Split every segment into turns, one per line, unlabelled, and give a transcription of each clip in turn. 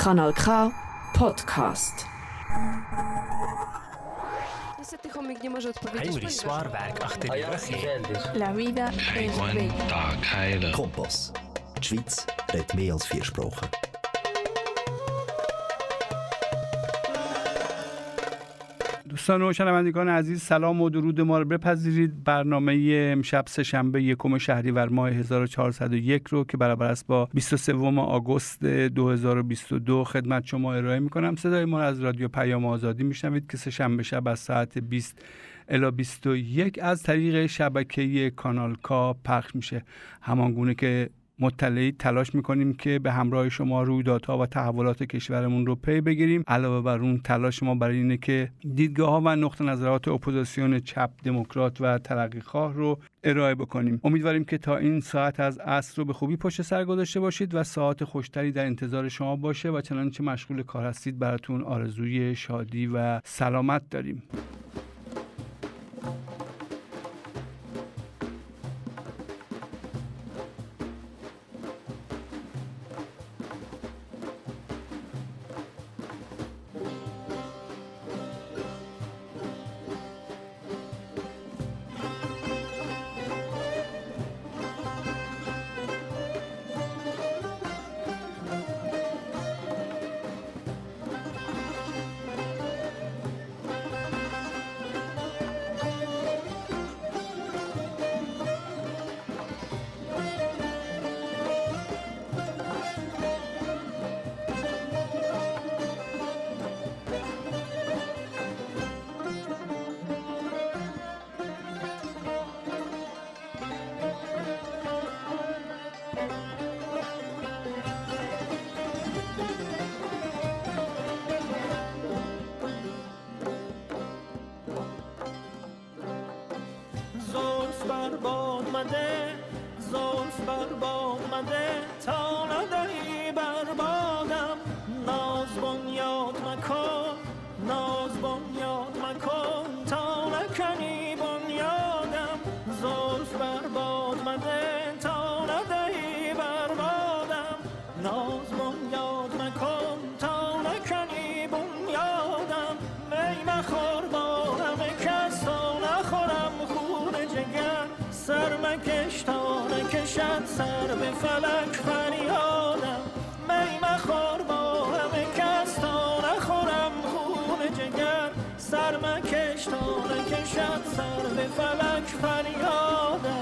Kanal K Podcast.
Henry. Zwaarwerk achter die in.
La vida es bella.
Kompass. Die Schweiz redet mehr als vier Sprachen.
دوستان و شنوندگان عزیز سلام و درود ما رو بپذیرید. برنامه امشب سهشنبه یکم شهریور ماه 1401 رو که برابر است با 23 آگوست 2022 خدمت شما ارائه می‌کنم. صدای ما از رادیو پیام آزادی میشنوید که سهشنبه شب از ساعت 20 الی 21 از طریق شبکه کانال K پخش میشه. همان گونه که مطلعید تلاش می‌کنیم که به همراه شما رویدادها و تحولات کشورمون رو پی بگیریم. علاوه بر اون تلاش ما برای اینه که دیدگاه ها و نقطه نظرات اپوزیسیون چپ دموکرات و ترقی خواه رو ارائه بکنیم. امیدواریم که تا این ساعت از عصر رو به خوبی پشت سر گذاشته باشید و ساعت خوشتری در انتظار شما باشه و چنانچه مشغول کار هستید براتون آرزوی شادی و سلامت داریم.
باد مده زلف بر باد مده تا مکش تا نکشد سر به فلک فریادم می مخور با همه کس تا نخورم خون جگر. سر مکش تا نکشد سر به فلک فریادم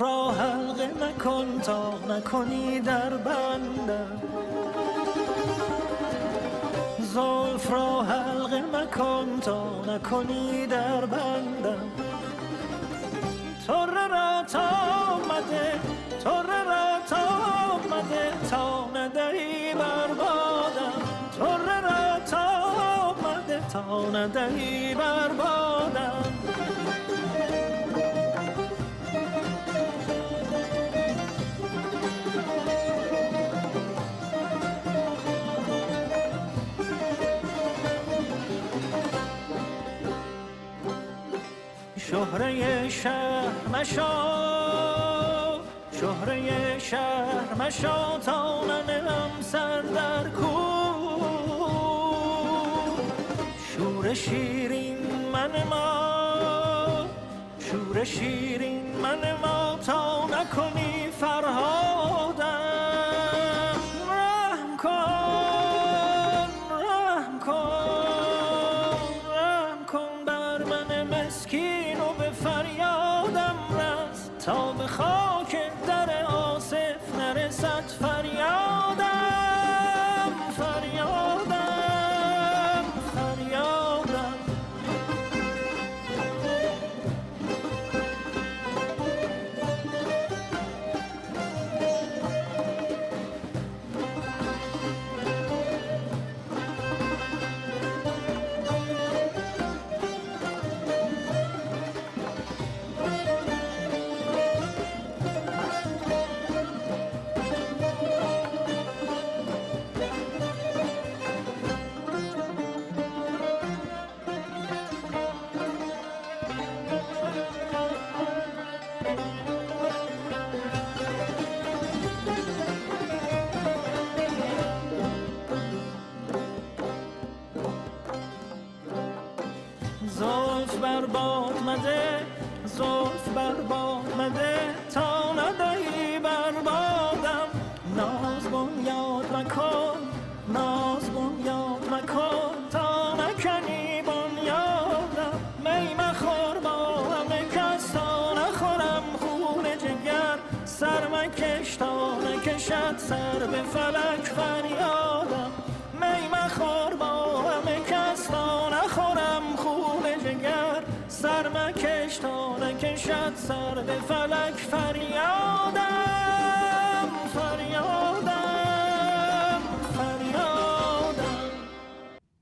را حلقه مکن تا نکنی در بندم زلف را حلقه مکن تا نکنی در بندم تره را تا آمده تره را تا آمده تا ندهی بر بادم تره را تا آمده تا ندهی بر بادم شهره شهر مشا شهره شهر مشا تا ننم سر در کو. شور شیرین من ما شور شیرین من ما تا نکنی فرهادم. مکن ناز بنیاد مکن تا نکنی بنیادم می مخور با همه کس. تا نخورم خون جگر سر مکش تا نکشد سر به فلک فریادم. می مخور با همه کس. تا نخورم خون جگر سر مکش تا نکشد سر به فلک فریادم.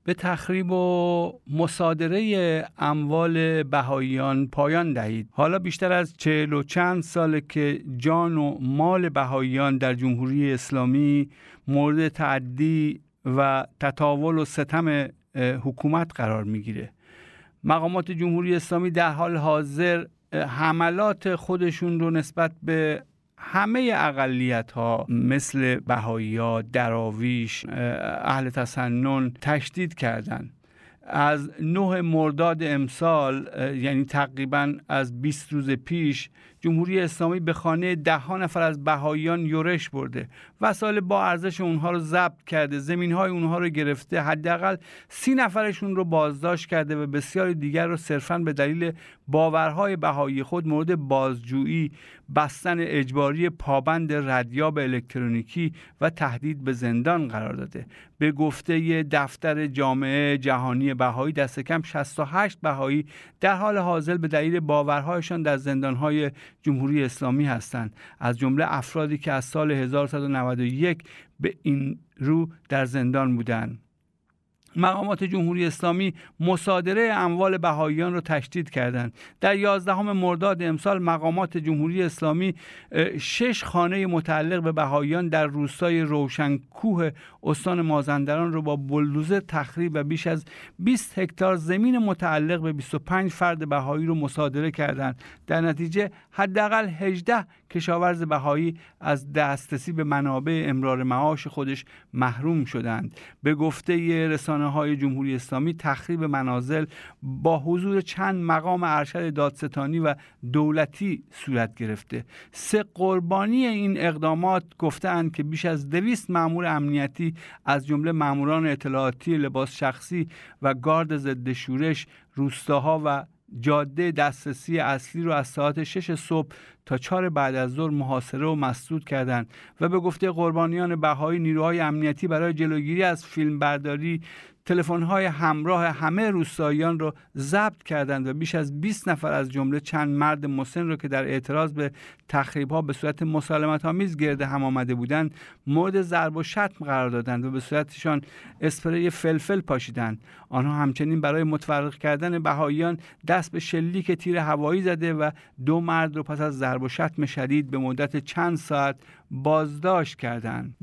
به تخریب و مصادره اموال بهاییان پایان دهید. حالا بیشتر از چهل و چند ساله که جان و مال بهاییان در جمهوری اسلامی مورد تعدی و تطاول و ستم حکومت قرار می‌گیره. مقامات جمهوری اسلامی در حال حاضر حملات خودشون رو نسبت به همه اقلیت ها مثل بهایی ها دراویش اه، اهل تسنن تشدید کردند. از 9 مرداد امسال یعنی تقریبا از 20 روز پیش جمهوری اسلامی به خانه ده ها نفر از بهاییان یورش برده. وسایل با ارزش اونها رو ضبط کرده. زمین های اونها رو گرفته. حداقل سی نفرشون رو بازداشت کرده و بسیاری دیگر رو صرفا به دلیل باورهای بهایی خود مورد بازجویی بستن اجباری پابند ردیاب الکترونیکی و تهدید به زندان قرار داده. به گفته دفتر جامعه جهانی بهایی دست کم 68 بهایی در حال حاضر به دلیل باورهایشان در زندانهای جمهوری اسلامی هستند. از جمله افرادی که از سال 1191 به این رو در زندان بودند. مقامات جمهوری اسلامی مصادره اموال بهاییان را تشدید کردند. در 11 مرداد امسال مقامات جمهوری اسلامی شش خانه متعلق به بهاییان در روستای روشنکوه استان مازندران را با بلدوزر تخریب و بیش از 20 هکتار زمین متعلق به 25 فرد بهایی رو مصادره کردند. در نتیجه حداقل 18 کشاورز بهایی از دسترسی به منابع امرار معاش خودش محروم شدند. به گفته رسانه های جمهوری اسلامی تخریب منازل با حضور چند مقام ارشد دادستانی و دولتی صورت گرفته. سه قربانی این اقدامات گفتند که بیش از دویست مامور امنیتی از جمله ماموران اطلاعاتی لباس شخصی و گارد ضد شورش روستاها و جاده دسترسی اصلی رو از ساعت 6 صبح تا 4 بعد از ظهر محاصره و مسدود کردند و به گفته قربانیان بهایی نیروهای امنیتی برای جلوگیری از فیلمبرداری تلفن‌های همراه همه روستاییان را ضبط کردند و بیش از 20 نفر از جمله چند مرد مسن را که در اعتراض به تخریب‌ها به صورت مسالمت آمیز گرد هم آمده بودند مورد ضرب و شتم قرار دادند و به صورتشان اسپری فلفل پاشیدند آنها همچنین برای متفرق کردن بهاییان دست به شلیک تیر هوایی زده و دو مرد را پس از ضرب و شتم شدید به مدت چند ساعت بازداشت کردند.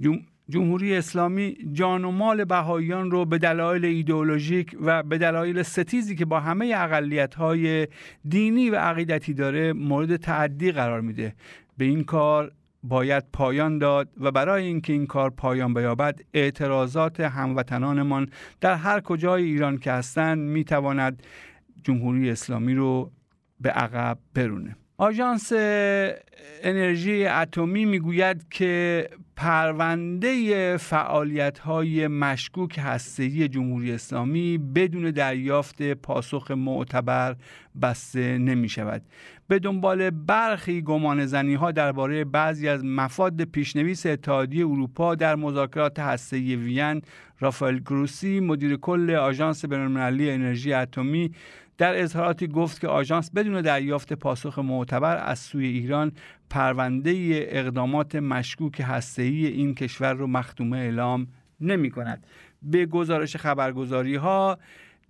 جمهوری اسلامی جان و مال بهاییان رو به دلایل ایدئولوژیک و به دلایل ستیزی که با همه اقلیت‌های دینی و عقیدتی داره مورد تعدی قرار میده. به این کار باید پایان داد و برای اینکه این کار پایان بیابد اعتراضات هموطنانمان در هر کجای ایران که هستند می‌تواند جمهوری اسلامی رو به عقب برونه. آژانس انرژی اتمی می‌گوید که پرونده فعالیت های مشکوک هسته‌ای جمهوری اسلامی بدون دریافت پاسخ معتبر بسته نمی شود به دنبال برخی گمان زنی ها درباره بعضی از مفاد پیشنویس اتحادیه اروپا در مذاکرات هسته‌ای وین رافائل گروسی مدیر کل آژانس بین‌المللی انرژی اتمی در اظهاراتی گفت که آژانس بدون دریافت پاسخ معتبر از سوی ایران پرونده اقدامات مشکوک هسته‌ای این کشور رو مختومه اعلام نمی کند. به گزارش خبرگزاری ها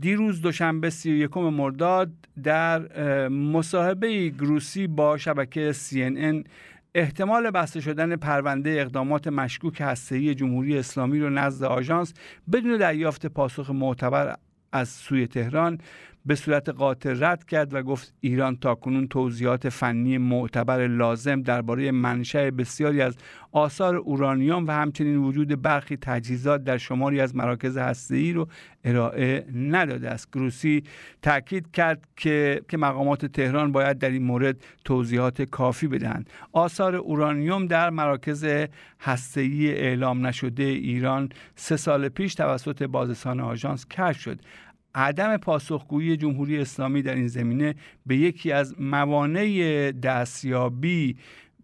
دیروز دوشنبه 31 مرداد در مصاحبه گروسی با شبکه CNN احتمال بسته شدن پرونده اقدامات مشکوک هسته‌ای جمهوری اسلامی رو نزد آژانس بدون دریافت پاسخ معتبر از سوی تهران به صورت قاطع رد کرد و گفت ایران تاکنون توضیحات فنی معتبر لازم درباره منشأ بسیاری از آثار اورانیوم و همچنین وجود برخی تجهیزات در شماری از مراکز هسته‌ای رو ارائه نداده است. گروسی تاکید کرد که که مقامات تهران باید در این مورد توضیحات کافی بدهند. آثار اورانیوم در مراکز هسته‌ای اعلام نشده ایران سه سال پیش توسط بازرسان آژانس کشف شد. عدم پاسخگویی جمهوری اسلامی در این زمینه به یکی از موانع دستیابی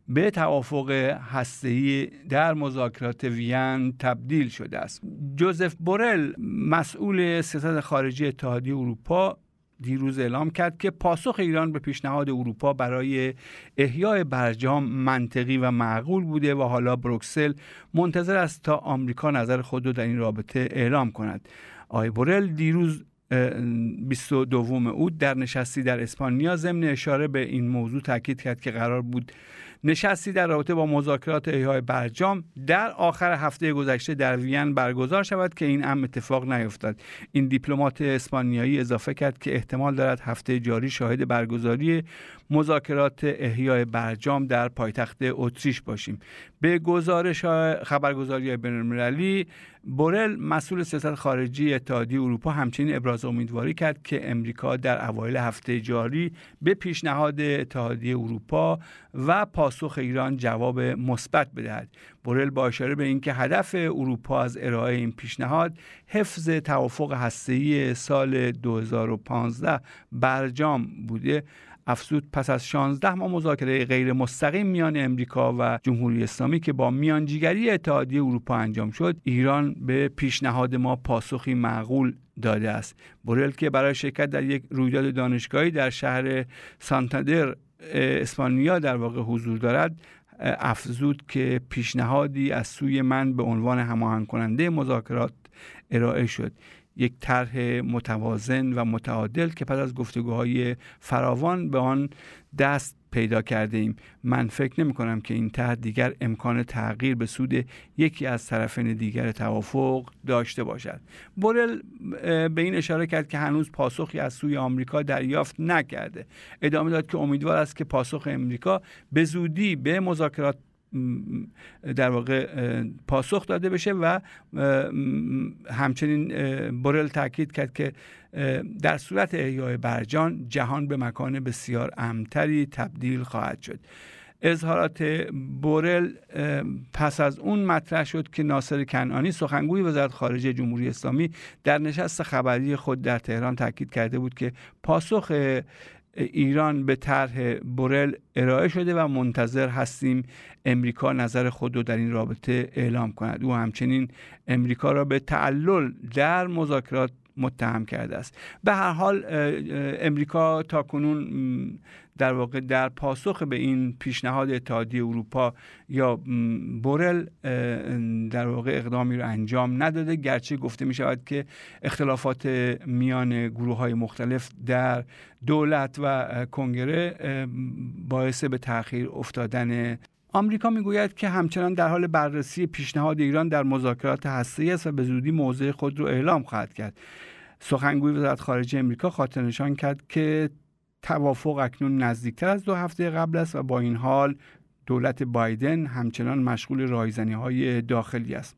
به توافق هسته‌ای در مذاکرات وین تبدیل شده است. جوزف بورل مسئول سیاست خارجی اتحادیه اروپا دیروز اعلام کرد که پاسخ ایران به پیشنهاد اروپا برای احیای برجام منطقی و معقول بوده و حالا بروکسل منتظر است تا آمریکا نظر خود را در این رابطه اعلام کند. آقای بورل دیروز 22 اوت در نشستی در اسپانیا ضمن اشاره به این موضوع تاکید کرد که قرار بود نشستی در رابطه با مذاکرات احیای برجام در آخر هفته گذشته در وین برگزار شود که این امر اتفاق نیفتاد. این دیپلمات اسپانیایی اضافه کرد که احتمال دارد هفته جاری شاهد برگزاری مذاکرات احیای برجام در پایتخت اتریش باشیم. به گزارش خبرگزاری بینالمللی بورل مسئول سیاست خارجی اتحادیه اروپا همچنین ابراز امیدواری کرد که امریکا در اوایل هفته جاری به پیشنهاد اتحادیه اروپا و پاسخ ایران جواب مثبت بدهد. بورل با اشاره به اینکه هدف اروپا از ارائه این پیشنهاد حفظ توافق هسته‌ای سال 2015 برجام بوده افزود پس از 16 ماه مذاکره غیر مستقیم میان امریکا و جمهوری اسلامی که با میانجیگری اتحادیه اروپا انجام شد ایران به پیشنهاد ما پاسخی معقول داده است. بورل که برای شرکت در یک رویداد دانشگاهی در شهر سانتادر اسپانیا در واقع حضور دارد افزود که پیشنهادی از سوی من به عنوان هماهنگ کننده مذاکرات ارائه شد. یک طرح متوازن و متعادل که پس از گفتگوهای فراوان به آن دست پیدا کرده ایم. من فکر نمی کنم که این طرح دیگر امکان تغییر به سود یکی از طرفین دیگر توافق داشته باشد. بورل به این اشاره کرد که هنوز پاسخی از سوی آمریکا دریافت نکرده. ادامه داد که امیدوار است که پاسخ امریکا به زودی به مذاکرات در واقع پاسخ داده بشه و همچنین بورل تاکید کرد که در صورت احیای برجان جهان به مکان بسیار امتری تبدیل خواهد شد. اظهارات بورل پس از اون مطرح شد که ناصر کنعانی سخنگوی وزارت خارجه جمهوری اسلامی در نشست خبری خود در تهران تاکید کرده بود که پاسخ ایران به طرح بورل ارائه شده و منتظر هستیم امریکا نظر خود رو در این رابطه اعلام کند. او همچنین امریکا را به تعلل در مذاکرات متهم کرده است. به هر حال امریکا تا کنون در واقع در پاسخ به این پیشنهاد اتحادیه اروپا یا بورل در واقع اقدامی رو انجام نداده. گرچه گفته می شود که اختلافات میان گروه های مختلف در دولت و کنگره باعث به تاخیر افتادن. آمریکا می‌گوید که همچنان در حال بررسی پیشنهاد ایران در مذاکرات هسته‌ای است و به زودی موضع خود را اعلام خواهد کرد. سخنگوی وزارت خارجه امریکا خاطر نشان کرد که توافق اکنون نزدیکتر از دو هفته قبل است و با این حال دولت بایدن همچنان مشغول رایزنی های داخلی است.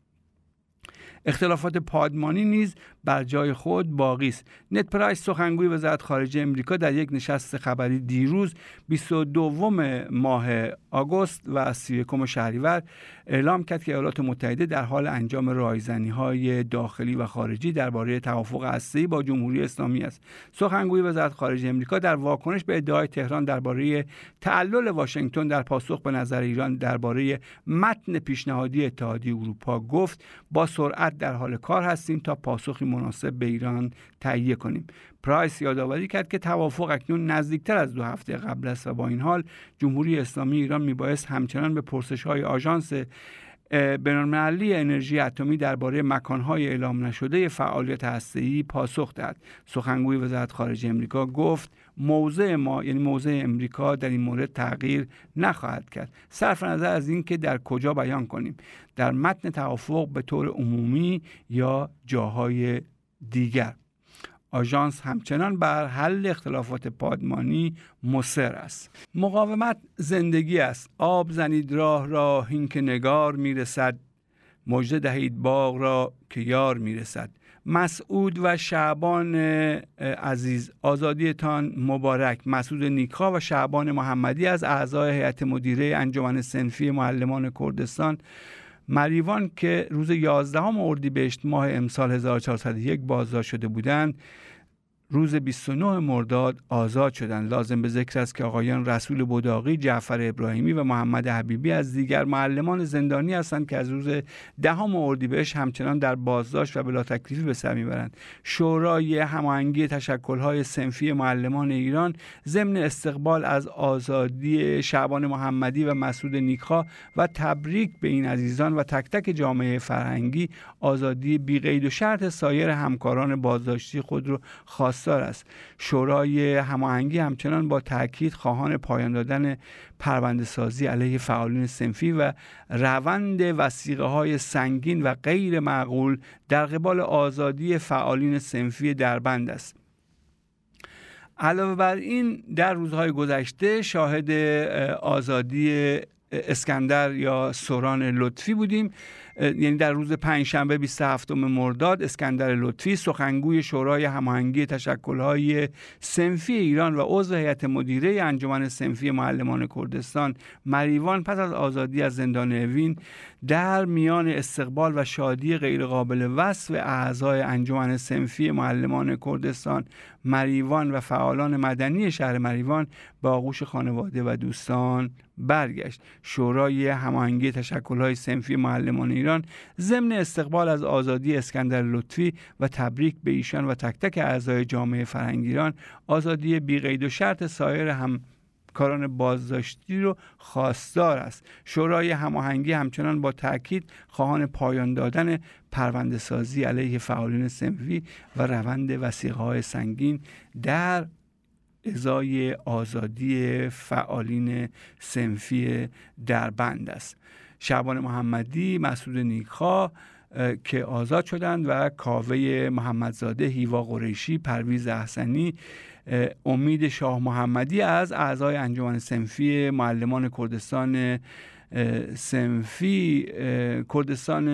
اختلافات پادمانی نیز بر جای خود باقی است. نت پرایس سخنگوی وزارت خارجه امریکا در یک نشست خبری دیروز 22 ماه آگوست و 31 شهریور اعلام کرد که ایالات متحده در حال انجام رایزنی های داخلی و خارجی درباره توافق هسته‌ای با جمهوری اسلامی است. سخنگوی وزارت خارجه امریکا در واکنش به ادعای تهران درباره تعلل واشنگتن در پاسخ به نظر ایران درباره متن پیشنهادی اتحادیه اروپا گفت با سرعت در حال کار هستیم تا پاسخی مناسب به ایران تهیه کنیم. پرایس یادآوری کرد که توافق اکنون نزدیکتر از دو هفته قبل است و با این حال جمهوری اسلامی ایران میبایست همچنان به پرسش های آژانس بینالمللی انرژی اتمی درباره مکانهای اعلام نشده فعالیت هسته‌ای پاسخ داد. سخنگوی وزارت خارجه امریکا گفت موضع ما یعنی موضع امریکا در این مورد تغییر نخواهد کرد. صرف نظر از اینکه در کجا بیان کنیم. در متن توافق به طور عمومی یا جاهای دیگر. آژانس همچنان بر حل اختلافات پادمانی مصر است. مقاومت زندگی است. آب زنید راه را هین که نگار می‌رسد. مژده دهید باغ را که یار می‌رسد. مسعود و شعبان عزیز آزادیتان مبارک. مسعود نیکا و شعبان محمدی از اعضای هیئت مدیره انجمن سنفی معلمان کردستان مریوان که روز 11 اردیبهشت ماه امسال 1401 بازداشت شده بودند روز 29 مرداد آزاد شدند. لازم به ذکر است که آقایان رسول بوداقی، جعفر ابراهیمی و محمد حبیبی از دیگر معلمان زندانی هستند که از روز دهم اردیبهشت همچنان در بازداشت و بلا تکلیفی به سر می‌برند. شورای هماهنگی تشکل‌های سنفی معلمان ایران ضمن استقبال از آزادی شعبان محمدی و مسعود نیکا و تبریک به این عزیزان و تک تک جامعه فرهنگی آزادی بیقید و شرط سایر همکاران بازداشتی خود را خواست خواستار است. شورای هماهنگی همچنان با تاکید خواهان پایان دادن پرونده سازی علیه فعالین سنفی و روند وسیقه های سنگین و غیر معقول در قبال آزادی فعالین سنفی دربند است. علاوه بر این در روزهای گذشته شاهد آزادی اسکندر یا سوران لطفی بودیم. یعنی در روز پنجشنبه 27 مرداد اسکندر لطفی سخنگوی شورای هماهنگی تشکل‌های سنفی ایران و عضو هیئت مدیره انجمن سنفی معلمان کردستان مریوان پس از آزادی از زندان اوین در میان استقبال و شادی غیرقابل وصف اعضای انجمن سنفی معلمان کردستان مریوان و فعالان مدنی شهر مریوان به آغوش خانواده و دوستان برگشت. شورای هماهنگی تشکل‌های سنفی معلمان ایران ضمن استقبال از آزادی اسکندر لطفی و تبریک به ایشان و تک تک اعضای جامعه فرهنگ ایران آزادی بیقید و شرط سایر هم کاران بازداشتی رو خواستار است. شورای هماهنگی همچنان با تاکید خواهان پایان دادن پرونده سازی علیه فعالین سنفی و روند وسیقه های سنگین در ازای آزادی فعالین سنفی در بند است. شعبان محمدی مسعود نیکا که آزاد شدند و کاوه محمدزاده هیوا قریشی پرویز احسنی امید شاه محمدی از اعضای انجمن سنفی معلمان کردستان سنفی کردستان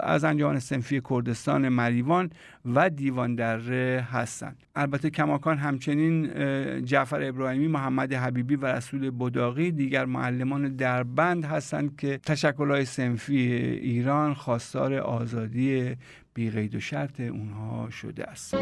از انجمن سنفی کردستان مریوان و دیوان دره هستند. البته کماکان همچنین جعفر ابراهیمی محمد حبیبی و رسول بداقی دیگر معلمان دربند هستند که تشکلهای سنفی ایران خواستار آزادی بیقید و شرط اونها شده است.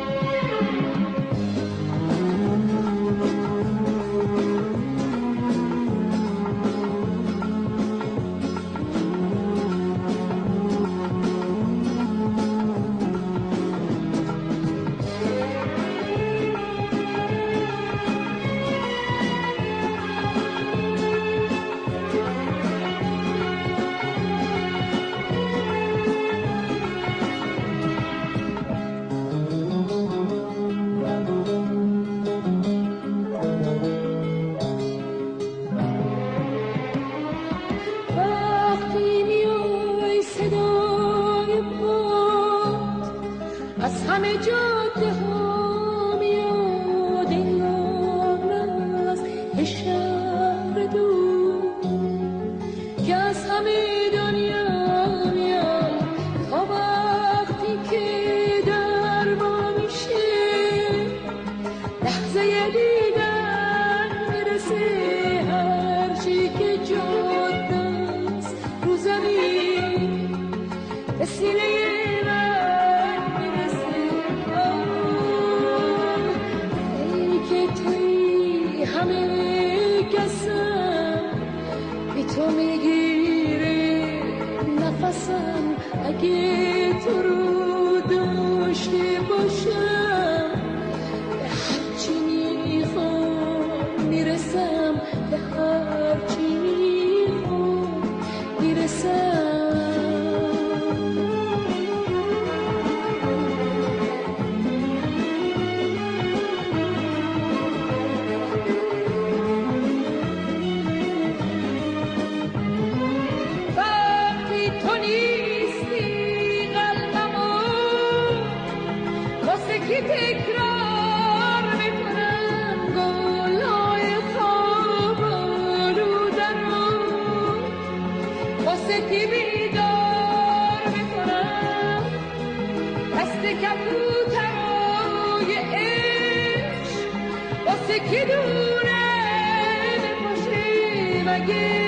سپیده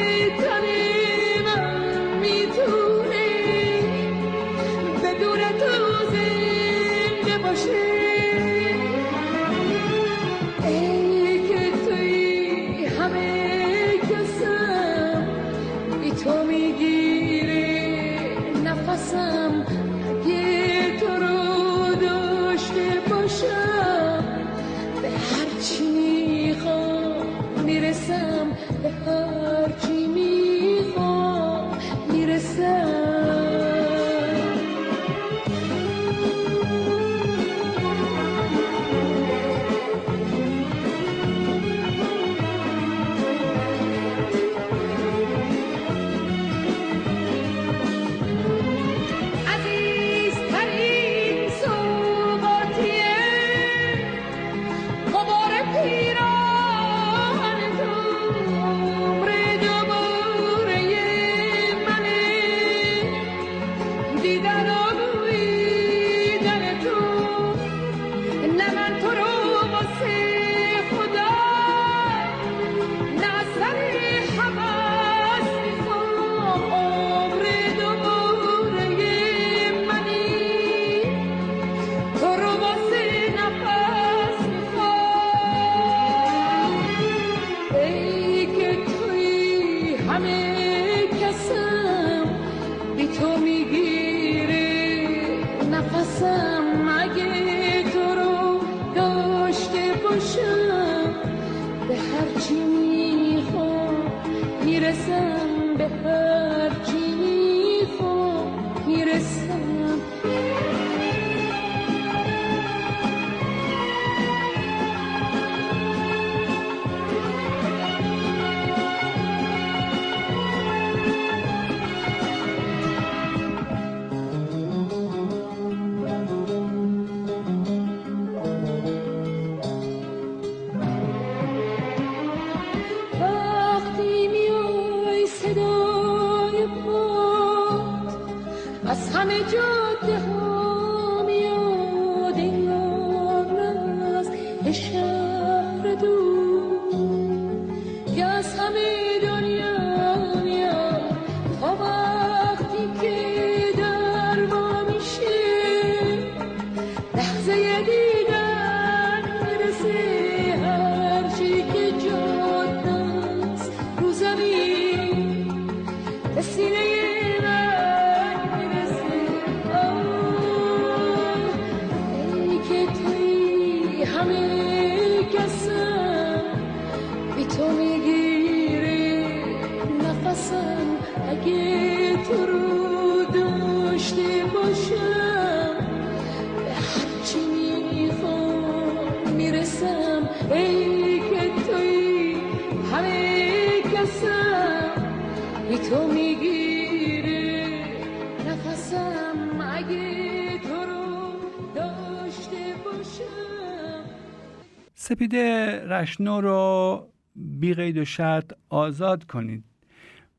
رشنو رو بی قید و شرط آزاد کنید.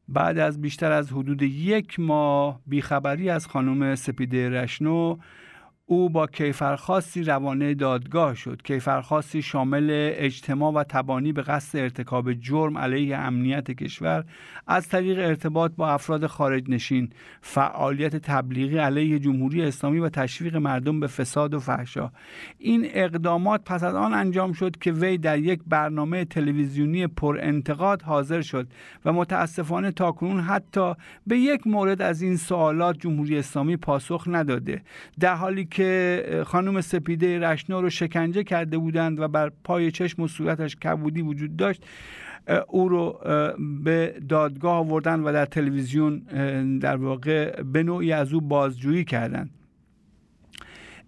بعد از بیشتر از حدود یک ماه بیخبری از خانم سپیده رشنو او با کیفرخواستی روانه دادگاه شد. کیفرخواستی شامل اجتماع و تبانی به قصد ارتکاب جرم علیه امنیت کشور از طریق ارتباط با افراد خارج نشین فعالیت تبلیغی علیه جمهوری اسلامی و تشویق مردم به فساد و فحشا. این اقدامات پس از آن انجام شد که وی در یک برنامه تلویزیونی پر انتقاد حاضر شد و متاسفانه تاکنون حتی به یک مورد از این سوالات جمهوری اسلامی پاسخ نداده. در حالی که که خانم سپیده رشنا رو شکنجه کرده بودند و بر پای چشم و صورتش کبودی وجود داشت او رو به دادگاه آوردن و در تلویزیون در واقع به نوعی از او بازجویی کردند.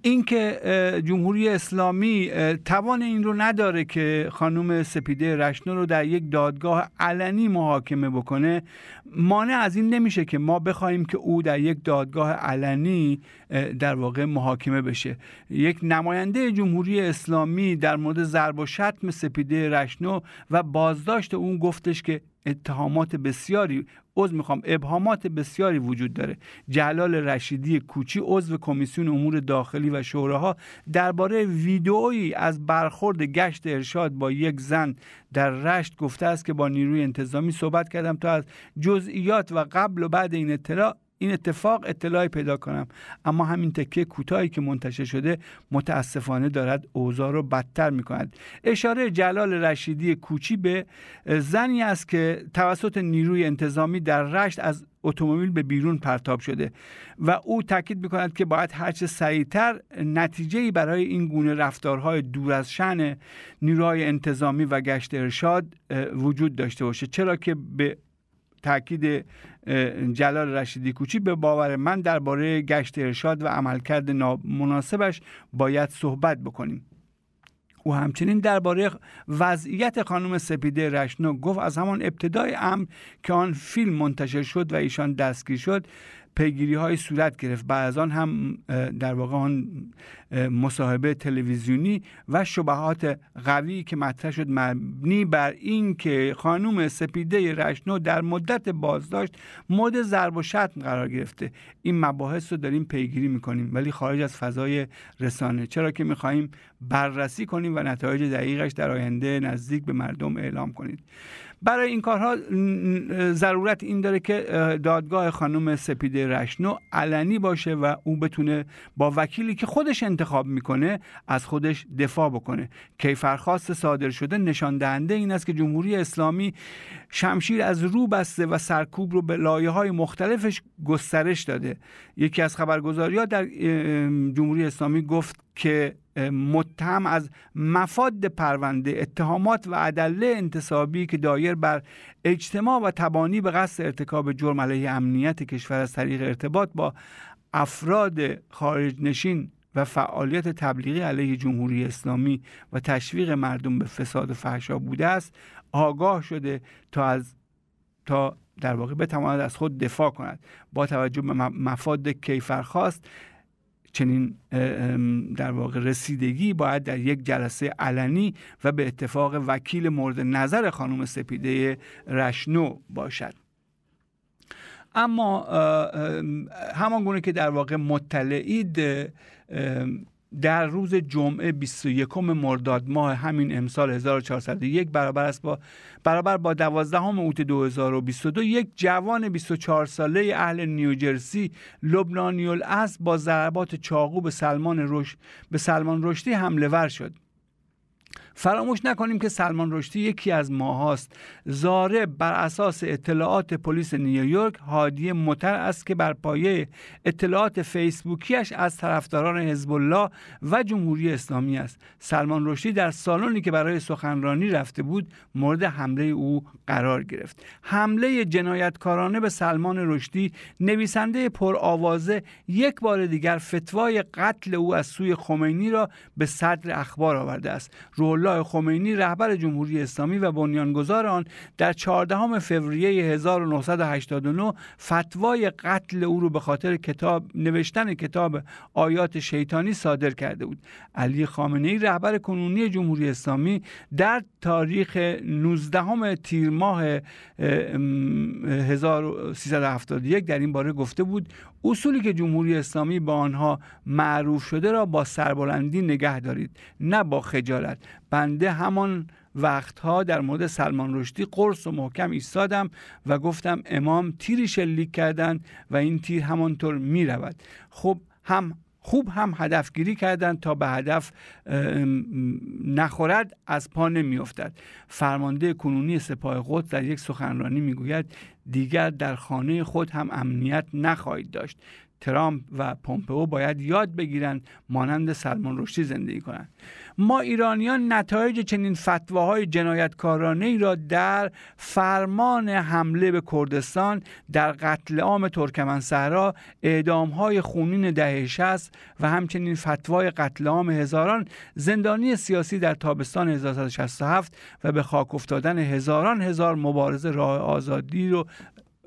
اینکه جمهوری اسلامی توان این رو نداره که خانم سپیده رشنو رو در یک دادگاه علنی محاکمه بکنه. مانع از این نمیشه که ما بخوایم که او در یک دادگاه علنی در واقع محاکمه بشه. یک نماینده جمهوری اسلامی در مورد ضرب و شتم سپیده رشنو و بازداشت اون گفتش که
اتهامات بسیاری عضو می‌خوام ابهامات بسیاری وجود داره. جلال رشیدی کوچی عضو کمیسیون امور داخلی و شوراها درباره ویدئویی از برخورد گشت ارشاد با یک زن در رشت گفته است که با نیروی انتظامی صحبت کردم تا از جزئیات و قبل و بعد این اطلاع این اتفاق اطلاعی پیدا کنم. اما همین تکه کوتاهی که منتشر شده متاسفانه دارد اوضاع رو بدتر می کند اشاره جلال رشیدی کوچی به زنی است که توسط نیروی انتظامی در رشت از اتومبیل به بیرون پرتاب شده و او تاکید می‌کند که باید هرچه سریعتر نتیجه برای این گونه رفتارهای دور از شن نیروهای انتظامی و گشت ارشاد وجود داشته باشه. چرا که به تاکید جلال رشیدی کوچی به باور من درباره گشت ارشاد و عملکرد نامناسبش باید صحبت بکنیم. او همچنین درباره وضعیت خانم سپیده رشنو گفت از همان ابتدای امر که آن فیلم منتشر شد و ایشان دستگیر شد پیگیری های صورت گرفت بعد از آن هم در واقع آن مصاحبه تلویزیونی و شبهات قوی که مطرح شد مبنی بر این که خانم سپیده رشنو در مدت بازداشت مورد ضرب و شتم قرار گرفته. این مباحث رو داریم پیگیری می‌کنیم ولی خارج از فضای رسانه. چرا که می‌خواهیم بررسی کنیم و نتایج دقیقش در آینده نزدیک به مردم اعلام کنید. برای این کارها ضرورت این داره که دادگاه خانم سپیده رشنو علنی باشه و او بتونه با وکیلی که خودش انتخاب می‌کنه از خودش دفاع بکنه. کیفرخواست صادر شده نشان دهنده این است که جمهوری اسلامی شمشیر از رو بسته و سرکوب رو به لایه های مختلفش گسترش داده. یکی از خبرگزاری ها در جمهوری اسلامی گفت که متهم از مفاد پرونده اتهامات و ادله انتصابی که دایر بر اجتماع و تبانی به قصد ارتکاب جرم علیه امنیت کشور از طریق ارتباط با افراد خارج نشین و فعالیت تبلیغی علیه جمهوری اسلامی و تشویق مردم به فساد و فحشا بوده است آگاه شده تا از تا در واقع بتواند از خود دفاع کند. با توجه به مفاد کیفرخواست چنین در واقع رسیدگی باید در یک جلسه علنی و به اتفاق وکیل مورد نظر خانم سپیده رشنو باشد. اما همان گونه که در واقع مطلعید در روز جمعه 21 مرداد ماه همین امسال 1401 برابر است با برابر با 12 اوت 2022 یک جوان 24 ساله اهل نیوجرسی لبنانی الاصل با ضربات چاقو به سلمان رشد به سلمان رشدی حمله ور شد. فراموش نکنیم که سلمان رشدی یکی از ماهاست. زاره بر اساس اطلاعات پلیس نیویورک هادی متر است که بر پایه اطلاعات فیسبوکیش از طرفداران حزب الله و جمهوری اسلامی است. سلمان رشدی در سالنی که برای سخنرانی رفته بود مورد حمله او قرار گرفت. حمله جنایتکارانه به سلمان رشدی نویسنده پرآوازه یک بار دیگر فتوای قتل او از سوی خمینی را به صدر اخبار آورده است. الله خمینی رهبر جمهوری اسلامی و بنیانگذار آن در 14 فوریه 1989 فتوای قتل او رو به خاطر کتاب نوشتن کتاب آیات شیطانی صادر کرده بود. علی خامنه ای رهبر کنونی جمهوری اسلامی در تاریخ 19 تیر ماه 1371 در این باره گفته بود اصولی که جمهوری اسلامی با آنها معروف شده را با سربلندی نگه دارید نه با خجالت. بنده همان وقتها در مورد سلمان رشدی قرص و محکم ایستادم و گفتم امام تیری شلیک کردن و این تیر همانطور می رود خب هم خوب هم هدفگیری کردند تا به هدف نخورد از پا نمیافتد. فرمانده کنونی سپاه قدس در یک سخنرانی می‌گوید دیگر در خانه خود هم امنیت نخواهید داشت. ترامپ و پومپئو باید یاد بگیرند مانند سلمان رشدی زندگی کنند. ما ایرانیان نتایج چنین فتواهای جنایتکارانه ای را در فرمان حمله به کردستان در قتل عام ترکمن صحرا اعدام های خونین دهه 60 و همچنین فتوای قتل عام هزاران زندانی سیاسی در تابستان 1967 و به خاک افتادن هزاران هزار مبارزه راه آزادی رو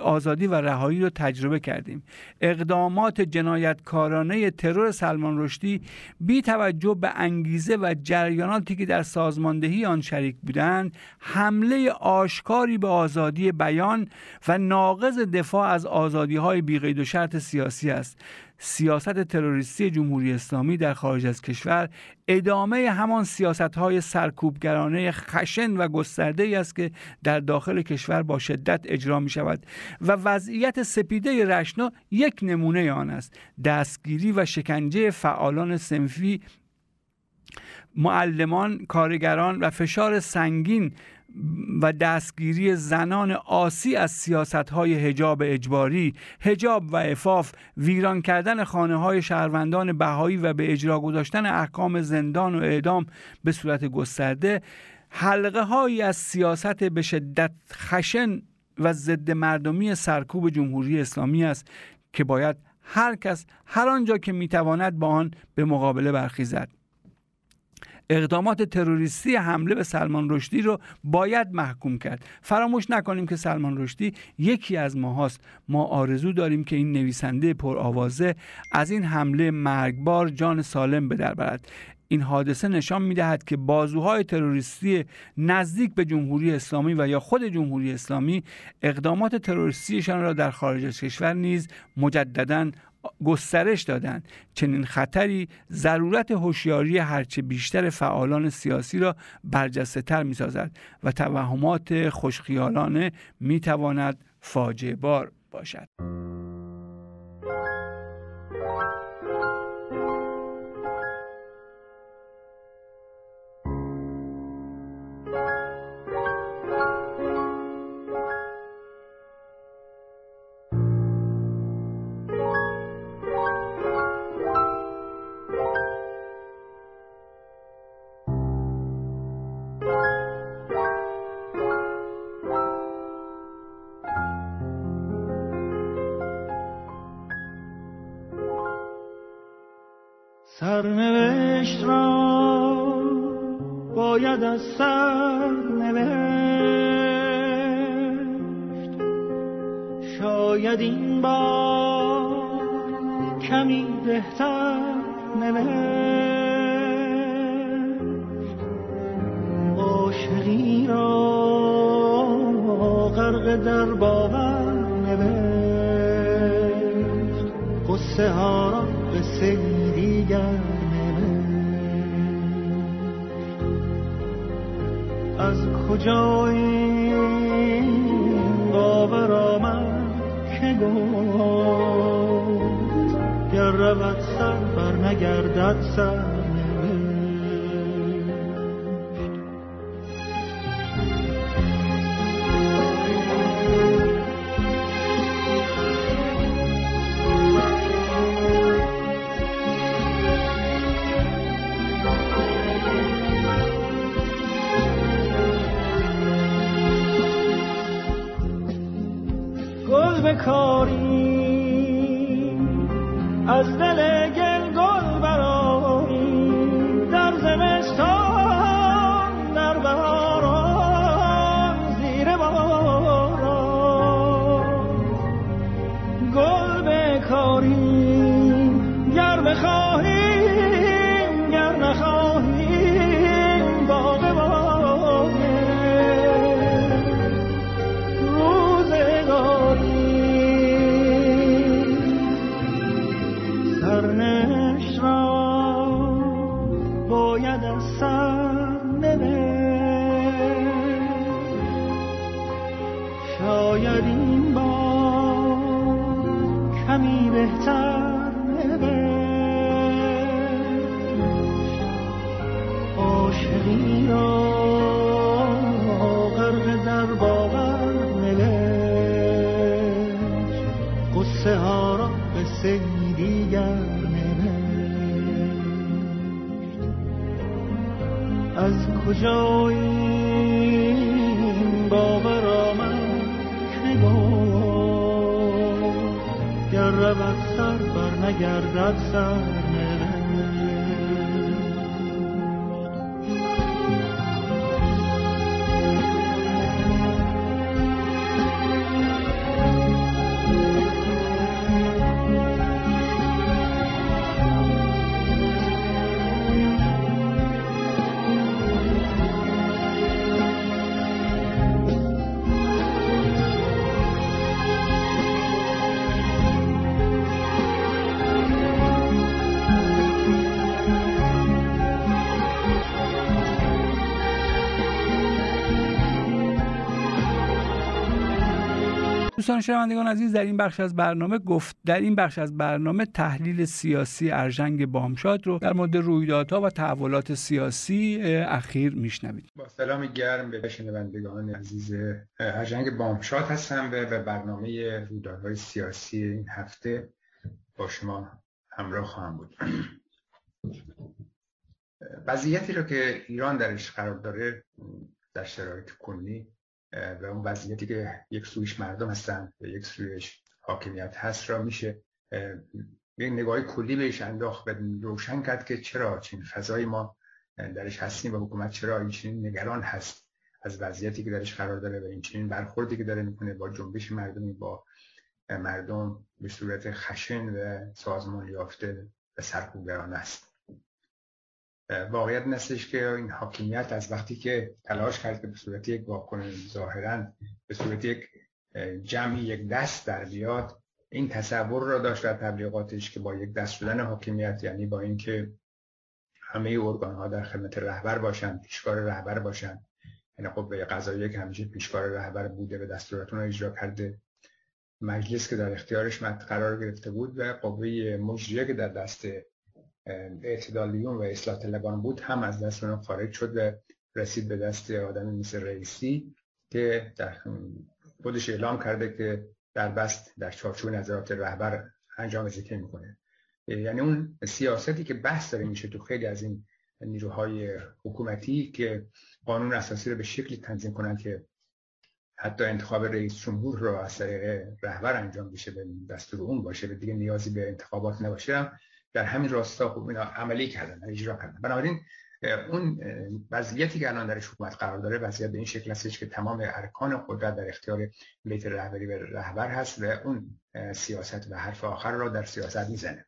آزادی و رهایی رو تجربه کردیم. اقدامات جنایتکارانه ترور سلمان رشدی بی توجه به انگیزه و جریاناتی که در سازماندهی آن شریک بودند حمله آشکاری به آزادی بیان و ناقض دفاع از آزادی های بیقید و شرط سیاسی است. سیاست تروریستی جمهوری اسلامی در خارج از کشور ادامه همان سیاست های سرکوبگرانه خشن و گسترده است که در داخل کشور با شدت اجرا می شود و وضعیت سپیده رشنا یک نمونه آن است. دستگیری و شکنجه فعالان سنفی معلمان کارگران و فشار سنگین و دستگیری زنان آسی از سیاست های هجاب اجباری، هجاب و افاف، ویران کردن خانه های شهروندان بهایی و به اجرا گذاشتن احکام زندان و اعدام به صورت گسترده حلقه هایی از سیاست به شدت خشن و ضد مردمی سرکوب جمهوری اسلامی است که باید هر کس هر آنجا که می‌تواند با آن به مقابله برخیزد. اقدامات تروریستی حمله به سلمان رشدی رو باید محکوم کرد. فراموش نکنیم که سلمان رشدی یکی از ماهاست. ما آرزو داریم که این نویسنده پرآوازه از این حمله مرگبار جان سالم به در برد. این حادثه نشان می‌دهد که بازوهای تروریستی نزدیک به جمهوری اسلامی و یا خود جمهوری اسلامی اقدامات تروریستیشان را در خارج از کشور نیز مجددا گسترش دادند. چنین خطری ضرورت هوشیاری هرچه بیشتر فعالان سیاسی را برجسته تر می سازد و توهمات خوشخیالانه می تواند فاجعه بار باشد.
کجایی باور آمد که با گر رود سر بر نگردد سر.
دوستان شنوندگان عزیز در این بخش از برنامه گفت در این بخش از برنامه تحلیل سیاسی ارژنگ بامشاد رو در مورد رویدادها و تحولات سیاسی اخیر میشنوید.
با سلام گرم به شنوندگان عزیز ارژنگ بامشاد هستم و برنامه رویدادهای سیاسی این هفته با شما همراه خواهم بود. وضعیتی رو که ایران درش قرار داره در شرایط کنی و اون وضعیتی که یک سویش مردم هستن و یک سویش حاکمیت هست را میشه یک نگاه کلی بهش انداخت و روشن کرد که چرا چین فضای ما درش هستیم و حکومت چرا این چنین نگران هست از وضعیتی که درش قرار داره و این چنین برخوردی که داره می‌کنه با جنبش مردمی با مردم به صورت خشن و سازمان یافته و سرکوبگرانه است. واقعیت نستش که این حاکمیت از وقتی که تلاش کرد که به صورت یک واکنش ظاهرا به صورت یک جمعی یک دست در بیاد این تصور را داشت در تبلیغاتش که با یک دست شدن حاکمیت یعنی با اینکه همه ارگان ها در خدمت رهبر باشن پیشکار رهبر باشن یعنی خب به قضایی که همیشه پیشکار رهبر بوده به دستوراتون رو اجرا کرده مجلس که در اختیارش قرار گرفته بود و قوه مجریه که در دست اعتدالیون و اصلاح طلبان بود. هم از دست اون خارج شد و رسید به دست آدمی مثل رئیسی که در خودش اعلام کرده که در بست در چارچوب نظرات رهبر انجام ذکر می‌کنه. یعنی اون سیاستی که بحث داره میشه تو خیلی از این نیروهای حکومتی که قانون اساسی رو به شکلی تنظیم کنن که حتی انتخاب رئیس جمهور رو از رهبر انجام بشه به دستور اون باشه به دیگه نیازی به انتخابات نباشه در همین راستا خوب اینا عملی کردن اجرا کردن. بنابراین اون وضعیتی که الان درش حکومت قرار داره وضعیت به این شکل هستش که تمام ارکان قدرت در اختیار بیت رهبری و رهبر هست و اون سیاست و حرف آخر را در سیاست می‌زنه.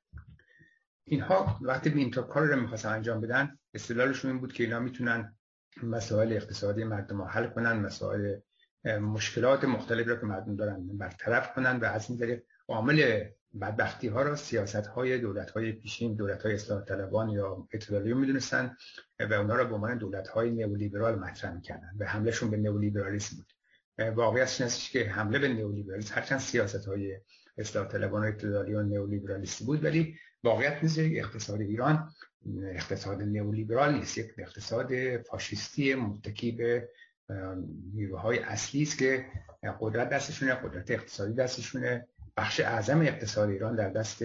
اینها وقتی به این کار رو می‌خواستن انجام بدن استدلالشون این بود که اینا می‌تونن مسائل اقتصادی مردم رو حل کنن مسائل مشکلات مختلفی رو که مردم دارن برطرف کنن و از این طریق عامل بدبختی ها را سیاست های دولت های پیشین دولت های اصلاح طلبان یا اعتدالیون می‌دونستن و اونا را به عنوان دولت های نئولیبرال مطرح می‌کردن و حملهشون به نئولیبرالیسم بود. واقعیت هستش که حمله به نئولیبرالیسم هرچند سیاست های اصلاح طلبان و اعتدالیون نئولیبرالیستی بود ولی واقعیت نیست که اقتصاد ایران اقتصاد نئولیبرال نیست یک اقتصاد فاشیستی متکی به نیروهای اصلی است که قدرت دستشونه قدرت اقتصادی دستشونه. بخش اعظم اقتصاد ایران در دست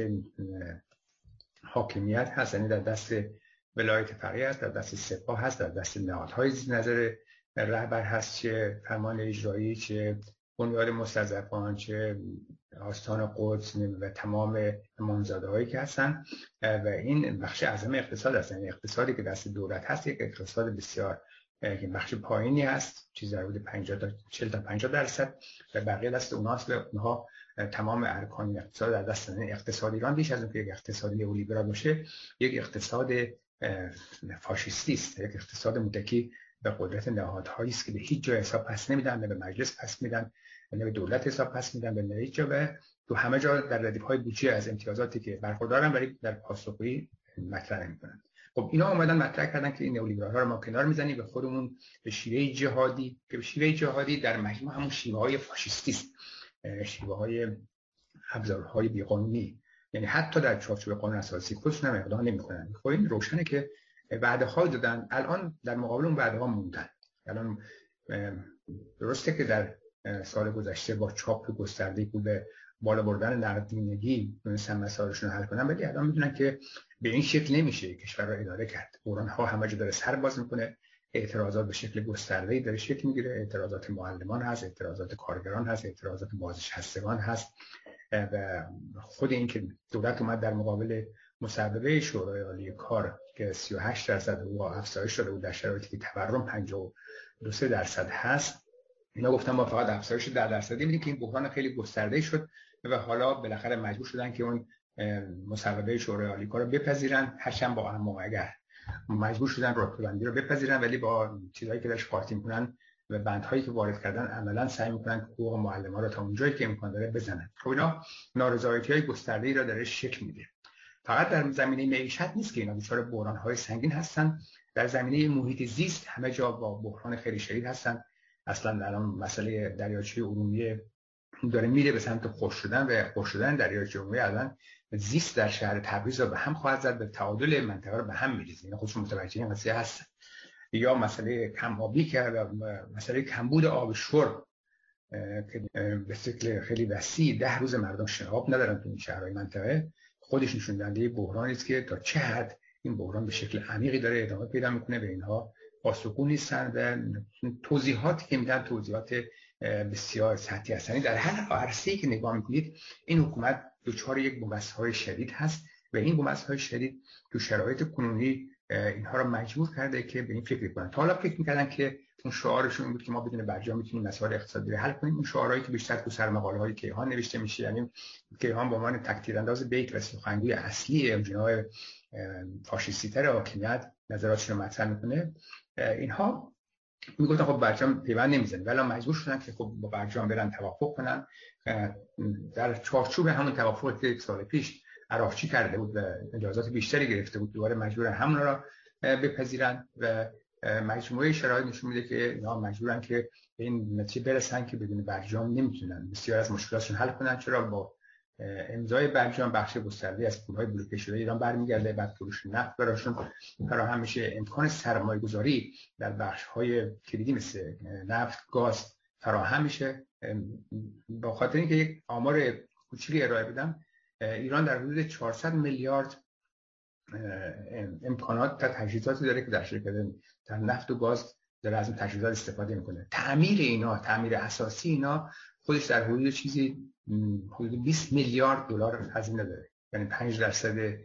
حاکمیت هست یعنی در دست ولایت فقیه هست در دست سپاه هست در دست نهادهای نظر رهبر هست چه فرمان اجرایی چه بنیاد مستضعفان چه آستان قدس و تمام منزاده هایی که هستن. و این بخش اعظم اقتصاد هست یعنی اقتصادی که دست دولت هست یک اقتصاد بسیار که بخش پایینی هست چیزی حدود 50 تا 40 تا 50 درصد و بقیه دست اوناست و اونها تمام ارکان اقتصاد در دست اقتصاد ایران بیش از اون که یک اقتصاد لیبرال باشه یک اقتصاد فاشیستی است. یک اقتصاد متکی به قدرت نهادهایی است که به هیچ جای حساب پس نمیدن نه به مجلس پس میدن نه به دولت حساب پس میدن به هیچ جا. و تو همه جا در ردیف های بودجه از امتیازاتی که برخوردارن ولی در پاسخگویی مطرح نمی‌کنن. خب اینا اومدن مطرح کردن که این نئولیبرال ها رو ما کنار می‌زنیم به خودمون به شیوه جهادی که به شیوه جهادی در مجموع همون شیوه های فاشیستی است. شیوه های ابزارهای بیقانونی. یعنی حتی در چارچوب قانون اساسی خودشون هم اقدام نمی‌کنن. خب این روشنه که وعده ها دادن. الان در مقابل اون وعده ها موندن. الان درسته که در سال گذشته با چاپ گسترده بود به بالا بردن نقدینگی تونستن مسائلشون رو حل کنن ولی الان می‌دونن که به این شکل نمیشه کشور را اداره کرد. قرآن ها همه جا داره سر باز می‌کنه. اعتراضات به شکل گسترده داره شکل می‌گیره. اعتراضات معلمان هست اعتراضات کارگران هست اعتراضات بازش هستگان هست و خود این که دولت اومد در مقابل مصوبه شورای عالی کار که 38 درصد حقوق افزایش شده بود در شرایطی که تورم 52 درصد هست. اینا گفتن ما فقط افزایش در درصدی میدیم که این بحران خیلی گسترده شد و حالا بالاخره مجبور شدن که اون مصوبه شورای عالی کار رو بپذیرن. هرچند با اما اگر مجبور شدن رتبه‌بندی رو بپذیرن ولی با چیزهایی که داشت قاطی می‌کنن و بندهایی که وارد کردن عملا سعی می‌کنن حقوق معلم ها رو تا اونجایی که امکان داره بزنن. خب اینا نارضایتی های گسترده را داره شکل میده. فقط در زمینه معیشت نیست که اینا دچار بحران های سنگین هستن. در زمینه محیط زیست همه جا با بحران خیلی شدید هستن. اصلا الان مسئله دریاچه ارومیه داره میره به سمت خوش شدن و خوش شدن دریای جمهوری الان زیست در شهر تبریز رو به هم خواهد زد به تعادل منطقه رو به هم میریزه. اینا خودشون متوجه این قضیه هست یا مسئله کم آبی کرد مسئله کمبود آب شرب که به شکل خیلی وسیع ده روز مردم شناب ندارن تو این شهرهای منطقه. خودش نشون دهنده بحرانی است که تا چه حد این بحران به شکل عمیقی داره ادامه پیدا می‌کنه. به اینها پاسخگو نیستن و توضیحاتی که میدن توضیحات بسیار سطحی هستن. در هر عرصه‌ای که نگاه می‌کنید این حکومت دچار یک های شدید هست و این های شدید تو شرایط کنونی اینها را مجبور کرده که به این فکر کنن تا حالا فکر می‌کردن که اون شعارشون این بود که ما بدون برجام می‌تونیم مسائل اقتصادی رو حل کنیم. اون شعارهایی که بیشتر تو سرمقاله های کیهان نوشته میشه یعنی کیهان به عنوان تکتیر انداز بیت و سخنگوی اصلی جناح فاشیستی تر حاکمیت نظراتشون رو مطرح می‌کنه. اینها می‌گفتن خب برجام پیوند نمی‌زنه ولی مجبور شدن که خب با برجام برن توافق کنن. در چارچوب همون توافقی که یک سال پیش عراقچی کرده بود و اجازات بیشتری گرفته بود دوباره مجبور همون را بپذیرن و مجموعه شرایط نشون میده که اینا مجبورن که به این نتیجه برسن که بدون برجام نمی‌تونن بسیار از مشکلاتشون حل کنن. چرا؟ با امضای برجام بخش گسترده از پولهای بلوکه شده ایران برمیگرده بعد فروش نفت براشون فراهم میشه امکان سرمایه گذاری در بخش های کلیدی مثل نفت گاز فراهم میشه با خاطر اینکه یک آمار کوچیکی ارائه بدم ایران در حدود 400 میلیارد امکانات تا تجهیزاتی داره که در شرکت در نفت و گاز داره از تجهیزات استفاده می‌کنه. تعمیر اینا تعمیر اساسی اینا خودش در حدود چیزی حدود 20 میلیارد دلار هزینه داره. یعنی 5 درصد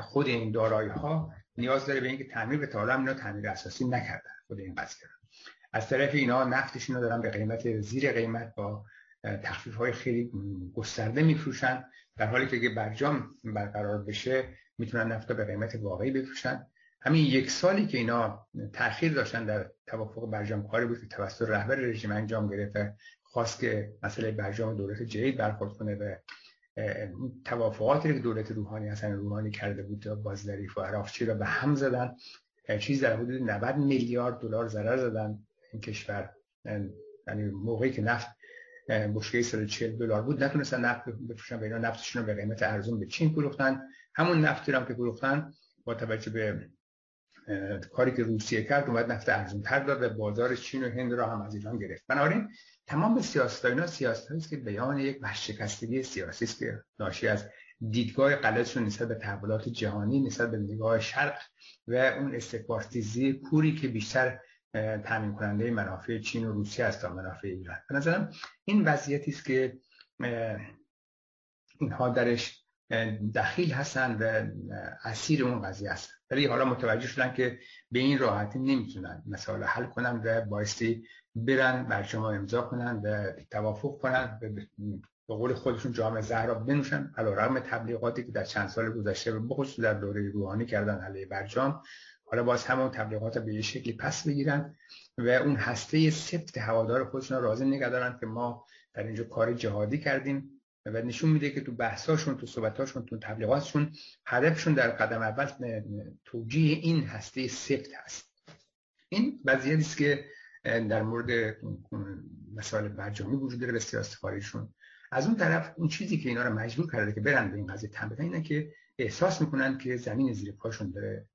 خود این دارایی ها نیاز داره به اینکه تعمیر به تعالی اینا تعمیر اساسی نکردن خود این قضیه از طرف اینا نفتش اینا دارن به قیمت زیر قیمت با تخفیف های خیلی گسترده میفروشن. در حالی که اگه برجام برقرار بشه می‌تونن نفت به قیمت واقعی بفروشن. همین یک سالی که اینا تاخیر داشتن در توافق برجام کاری بود که توسط رهبر رژیم انجام گرفت خواست که مسئله برجام دولت جدید برخورد کنه و توافقاتی که دولت روحانی حسن روحانی کرده بود با ظریف و عراقچی را به هم زدن چیز در حدود 90 میلیارد دلار ضرر زدن. این کشور یعنی موقعی که نفت بشکه 140 دلار بود نتونستن نفت بفروشن و اینا نفتشون رو به قیمت ارزون به چین فروختن. همون نفتی هم که فروختن با توجه به کاری که روسیه کرد اومد نفت ارزون تر داد و بازار چین و هند را هم از ایران گرفت. بنابراین تمام سیاست اینا سیاست است که بیان یک ورشکستگی سیاسی است که ناشی از دیدگاه غلطشون نسبت به تحولات جهانی نسبت به نگاه شرق و اون استکبارتیزی کوری که بیشتر تامین کننده منافع چین و روسیه است تا منافع ایران. به نظرم این وضعیتی است که اینها درش دخیل هستن و اسیر اون قضیه است. ولی حالا متوجه شدن که به این راحتی نمی‌تونن مسائل حل کنن و بایستی برن برجام امضا کنن و توافق کنن به قول خودشون جامعه زهرا بنوشن. علیرغم تبلیغاتی که در چند سال گذشته به خصوص در دوره روحانی کردن علیه برجام حالا باز همون تبلیغات به یه شکلی پس بگیرن و اون هسته سفت هوادار خودشون راضی نگه دارن که ما در اینجا کار جهادی کردیم. و نشون میده که تو بحثاشون تو صحبتاشون تو تبلیغاتشون هدفشون در قدم اول توجیه این هسته سفت هست. این وضعیتی است که در مورد مسائل برجامی وجود داره به سیاست خارجشون از اون طرف اون چیزی که اینا رو مجبور کرده که برن به این قضیه تن بدن اینه که احساس می‌کنن که زمین زیر پاشون داره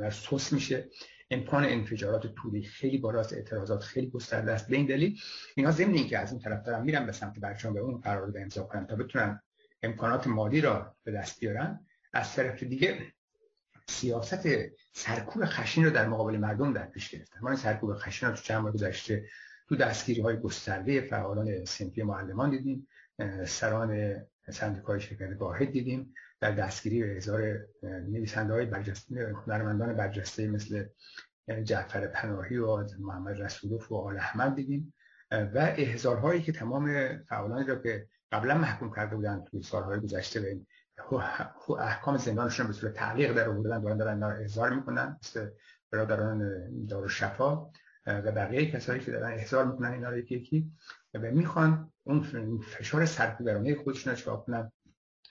به سوس میشه. امکان انفجارات طولی خیلی بالاست اعتراضات خیلی گسترده است. به این دلیل اینا ضمن اینکه از این طرف دارن میرن به سمت برجام به اون قرارداد امضا کنن تا بتونن امکانات مالی را به دست بیارن. از طرف دیگه سیاست سرکوب خشین رو در مقابل مردم در پیش گرفتن. ما این سرکوب خشین رو تو چند ماه گذشته تو دستگیری های گسترده فعالان سنفی معلمان دیدیم. سران سندیکای شرکت واحد دیدیم. در دستگیری هزار نویسنده های برجسته هنرمندان برجسته مثل جعفر پناهی و محمد رسولوف و آل احمد دیدیم. و احزارهایی که تمام فعالانی را که قبلا محکوم کرده بودن توی سالهای گذشته به احکام زندانشون به صورت تعلیق در آوردن دارن دارن احضار می‌کنن مثل برادران دار شفا و بقیه کسایی که دارن احضار می‌کنن اینا رو یکی یکی. و می‌خوان اون فشار سرکوبرانه خودشون رو کنن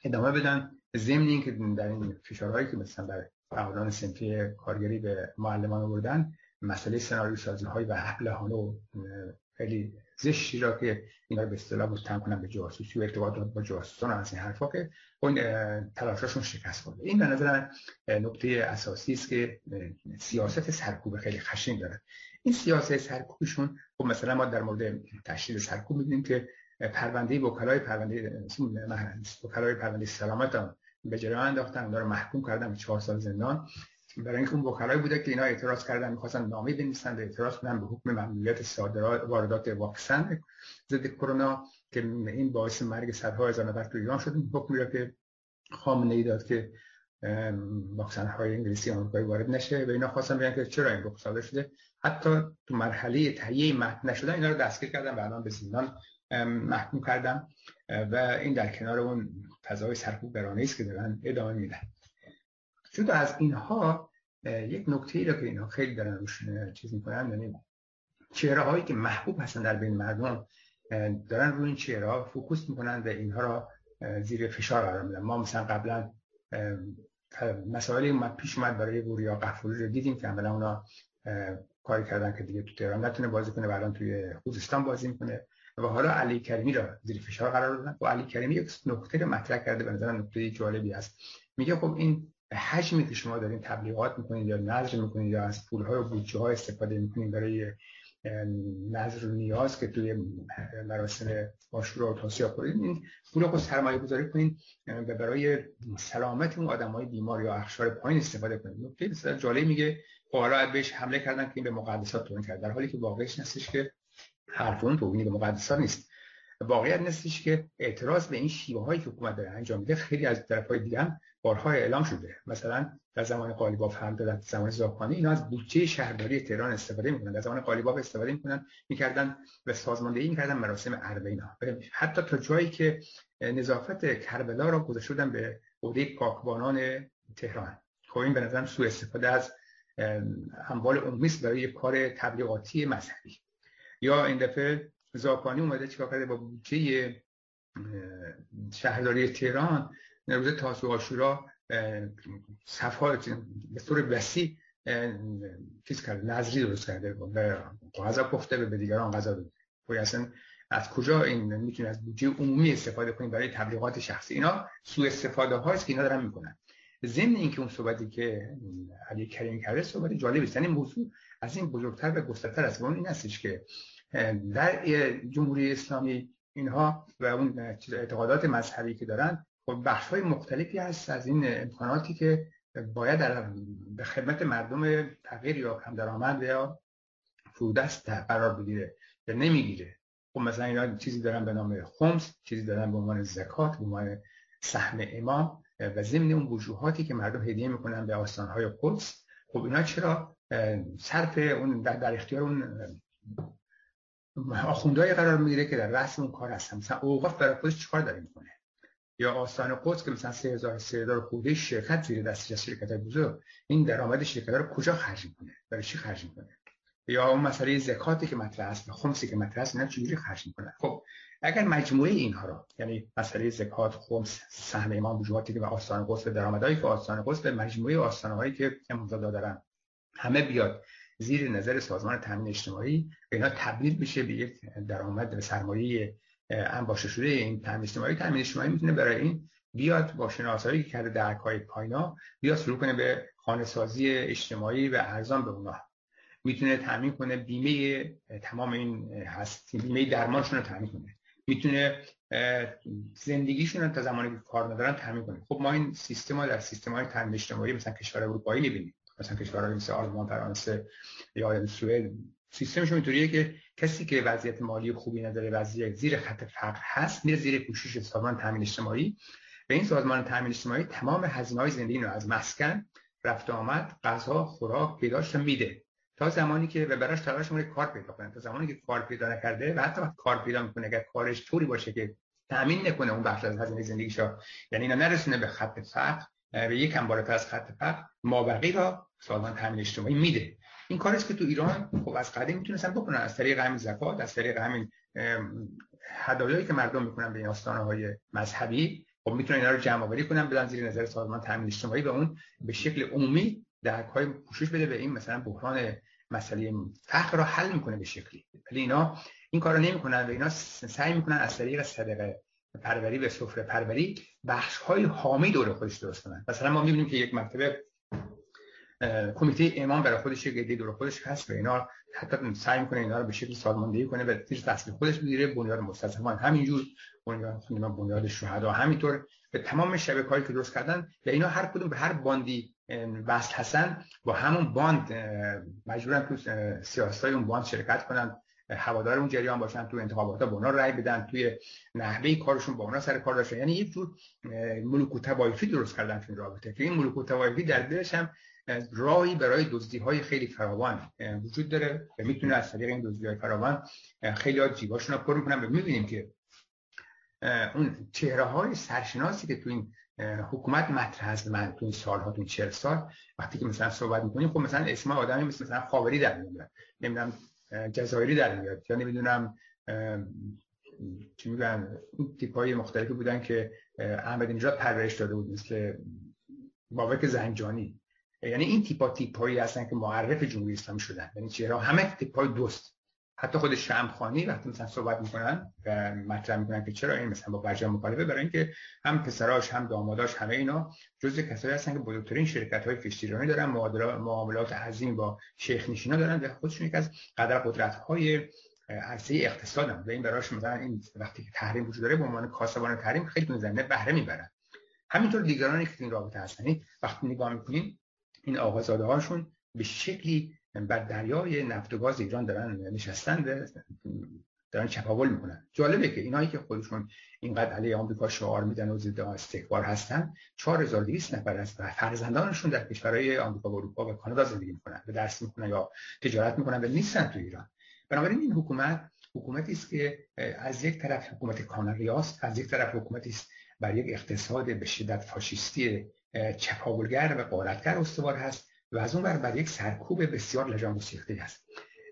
ادامه بدن. ضمن اینکه در این فشارهایی که مثلا بر فعالان سنفی کارگری به معلمان آوردن مسئله سناریو سازی های و ابلهانه و خیلی زشتی را که اینا به اصطلاح متهم کنن به جاسوسی و ارتباطات با جاسوسان از این حرفا که اون تلاششون شکست خورده. این به نظر نکته اساسی است که سیاست سرکوب خیلی خشن داره. این سیاست سرکوبشون خب مثلا ما در مورد تشدید سرکوب می‌بینیم که پرونده وکلای پرونده وکلای پرونده سلامت هم به جریان انداختن اونا رو محکوم کردن به چهار سال زندان. برای اینکه اون وکلای بوده که اینا اعتراض کردن می‌خواستن نامه بنویسن اعتراض کنن به حکم ممنوعیت صادرات واردات واکسن ضد کرونا که این باعث مرگ صدها هزار نفر تو ایران شد. حکمی که خامنه ای داد که واکسن های انگلیسی آمریکایی وارد نشه و اینا خواستن بگن که چرا این صادر شده. حتی تو مرحله تهیه متن نشدن اینا رو دستگیر کردن و الان به زندان محکوم کردن و این در کنار اون فضای سرکوب برانه است که دارن ادامه میدن. جدا از اینها یک نکته ای رو که اینها خیلی دارن روش چیز می‌کنن یعنی چهره هایی که محبوب هستن در بین مردم دارن روی این چهره ها فوکوس می‌کنن و اینها را زیر فشار قرار میدن. ما مثلا قبلا مسائلی اومد پیش اومد برای وریا قفوری رو دیدیم که عملا اونا کاری کردن که دیگه تو تهران نتونه بازی کنه و توی خوزستان بازی می‌کنه. و حالا علی کریمی را زیر فشار قرار دادن. و علی کریمی یک نکته رو مطرح کرده به نظر نکته جالبی است. میگه خب این حجمی که شما دارین تبلیغات می‌کنید یا نظر می‌کنید یا از پولهای و بودجه ها استفاده می‌کنید برای نظر و نیاز که توی مراسم آشورا و توسیا کنید این پول رو سرمایه گذاری کنید و برای سلامت اون آدم های بیمار یا اخشار پایین استفاده کنید نکته بسیار جالب میگه. حالا بهش حمله کردن که این به مقدسات توهین کرد. در حالی که واقعش نستش که حرف اون توهینی به مقدسات نیست. واقعیت نیستش که اعتراض به این شیوه هایی که حکومت داره انجام میده خیلی از طرف های دیگه بارها اعلام شده. مثلا در زمان قالیباف هم در زمان زاخانی اینا از بودجه شهرداری تهران استفاده می‌کنن. در زمان قالیباف استفاده می‌کنن می‌کردن به سازماندهی می‌کردن مراسم عربه اینا. حتی تا جایی که نظافت کربلا را گذاشته به عهده پاکبانان تهران. خب این به نظرم سوء استفاده از اموال عمومی برای کار تبلیغاتی مذهبی. یا این دفعه زاکانی اومده چیکار کرده؟ با بودجه شهرداری تهران روز تاسو آشورا صفحات به طور وسیع چیز کرده نظری درست کرده. غذا پخته به دیگران غذا بده. اصلا از کجا این می‌تونه از بودجه عمومی استفاده کنیم برای تبلیغات شخصی؟ اینا سوء استفاده هاست که اینا دارن می‌کنن. ضمن اینکه اون صحبتی که علی کریم کرده صحبت جالبی است. یعنی موضوع از این بزرگتر و گسترتر است. اون این هستش که در جمهوری اسلامی اینها و اون اعتقادات مذهبی که دارن خب بخش های مختلفی هست از این امکاناتی که باید در به خدمت مردم تغییر یا کم درآمد یا فرودست قرار بگیره یا نمی‌گیره. خب مثلا اینا چیزی دارن به نام خمس چیزی دارن به عنوان زکات به عنوان سهم امام و ضمن اون وجوهاتی که مردم هدیه می‌کنن به های قدس. خب اینا چرا؟ صرف اون در, اختیار اون آخوندهای قرار می‌گیره که در رأس اون کار هستن. مثلا اوقاف برای خودش چیکار داره می‌کنه؟ یا آستان قدس که مثلا 3000 3000 خوده شرکت زیر دستش از شرکت بزرگ. این درآمد شرکت رو کجا خرج می‌کنه؟ برای چی خرج می‌کنه؟ یا اون مسئله زکاتی که مطرح است خمسی که مطرح است اینا چجوری خرج می‌کنه خب اگر مجموعه اینها رو یعنی مسئله زکات خمس سهم امام وجوهاتی به آستان قدس درآمدایی که آستان به مجموعه آستانهایی که امامزاده دارن همه بیاد زیر نظر سازمان تامین اجتماعی اینا تبدیل بشه به یک درآمد سرمایه انباشته شده این تامین اجتماعی. تامین اجتماعی می‌تونه برای این بیاد با شناسایی که کرده درک های پاینا بیاد شروع کنه به خانه سازی اجتماعی و ارزان به اونا. می‌تونه تامین کنه بیمه تمام این هست بیمه درمانشون رو تامین کنه. می‌تونه زندگیشون تا زمانی که کار ندارن تامین کنه. خب ما این سیستم ها در سیستم های تامین اجتماعی مثلا کشور اروپایی می‌بینیم. مثلا کشورهای مثل آلمان فرانسه یا سوئد. سیستمشون اینطوریه که کسی که وضعیت مالی خوبی نداره وضعیت زیر خط فقر هست میره زیر پوشش سازمان تامین اجتماعی. به این سازمان تامین اجتماعی تمام هزینه های زندگی رو از مسکن رفت آمد غذا خوراک پیداش میده. زمانی که و براش تلاش می‌کنه کار پیدا کنه. تا زمانی که کار پیدا نکرده و حتی وقت کار پیدا می‌کنه اگر کارش طوری باشه که تامین نکنه اون بخش از هزینه زندگیشو یعنی اینا نرسونه به خط فقر به یکم بالاتر از خط فقر مابقی را سازمان تامین اجتماعی میده. این کاری که تو ایران خب از قدیم می‌تونستن بکنن از طریق همین زکات از طریق همین هدایایی که مردم می‌کنن به این های مذهبی خب می‌تونن اینا رو جمع آوری کنن بدن زیر نظر سازمان تامین اجتماعی و اون به شکل عمومی درک های پوشش بده به این مثلا بحران مسئله فقر را حل می‌کنه به شکلی. ولی اینا این کار رو نمی‌کنن و اینا سعی می‌کنن از طریق صدقه پروری به سفره پروری بخش های حامی دور خودش درست کنن. مثلا ما می‌بینیم که یک مکتب کمیته امام برای خودش یک ایده دور خودش هست و اینا حتی سعی می‌کنه اینا رو به شکل سازماندهی کنه و زیر فصل خودش بگیره بنیاد مستضعفان همینجور بنیاد بنیاد شهدا همینطور به تمام شبکه‌هایی که درست کردن و اینا هر کدوم به هر باندی وصل هستن با همون باند مجبورن تو سیاستای اون باند شرکت کنن هوادار اون جریان باشن تو انتخابات با اونا رأی بدن توی نحوه کارشون با اونا سر کار داشتن. یعنی یک جور ملوک توایفی درست کردن تو این رابطه که این ملوک توایفی در دلش هم راهی برای دزدی های خیلی فراوان وجود داره و می‌تونه از طریق این دزدی های فراوان خیلی ها جیباشون رو پر می‌کنن. و می‌بینیم که اون چهره های سرشناسی که تو این حکومت مطرح هست من تو این سالها تو 40 سال. وقتی که مثلا صحبت می‌کنیم خب مثلا اسم آدمی مثل مثلا خاوری در میاد نمی‌دونم جزایری در میاد. یا نمی‌دونم چی میگن تیپ های مختلفی بودن که احمد نژاد پرورش داده بود مثل بابک زنجانی. یعنی این تیپا تیپ هایی هستن که معرف جمهوری اسلامی شدن. یعنی چرا همه تیپ های دوست. حتی خود شمخانی وقتی مثلا صحبت می‌کنن و مطرح می‌کنن که چرا این مثلا با برجام مخالفه برای اینکه هم پسراش هم داماداش همه اینا جزء کسایی هستن که بزرگترین شرکت های فشتیرانی دارن معاملات عظیم با شیخ نشینا دارن و خودشون یک از قدر قدرت های عرصه اقتصاد هم و این براش مثلا این وقتی که تحریم وجود داره به عنوان کاسبان تحریم خیلی تو بهره می‌برن. همینطور دیگرانی که این رابطه هستن یعنی وقتی نگاه می‌کنین این آقازاده هاشون به شکلی بر دریای نفت و گاز ایران دارن نشستن دارن چپاول می‌کنن. جالبه که اینایی که خودشون اینقدر علیه آمریکا شعار میدن و ضد استکبار هستن 4200 نفر و فرزندانشون در کشورهای آمریکا و اروپا و کانادا زندگی می‌کنن و درس می‌کنن یا تجارت می‌کنن و نیستن تو ایران. بنابراین این حکومت حکومتی است که از یک طرف حکومت کاناریاست از یک طرف حکومتی است بر یک اقتصاد به شدت فاشیستی چپاولگر و قارتگر استوار هست. و از اون بر بر یک سرکوب بسیار لجام گسیخته هست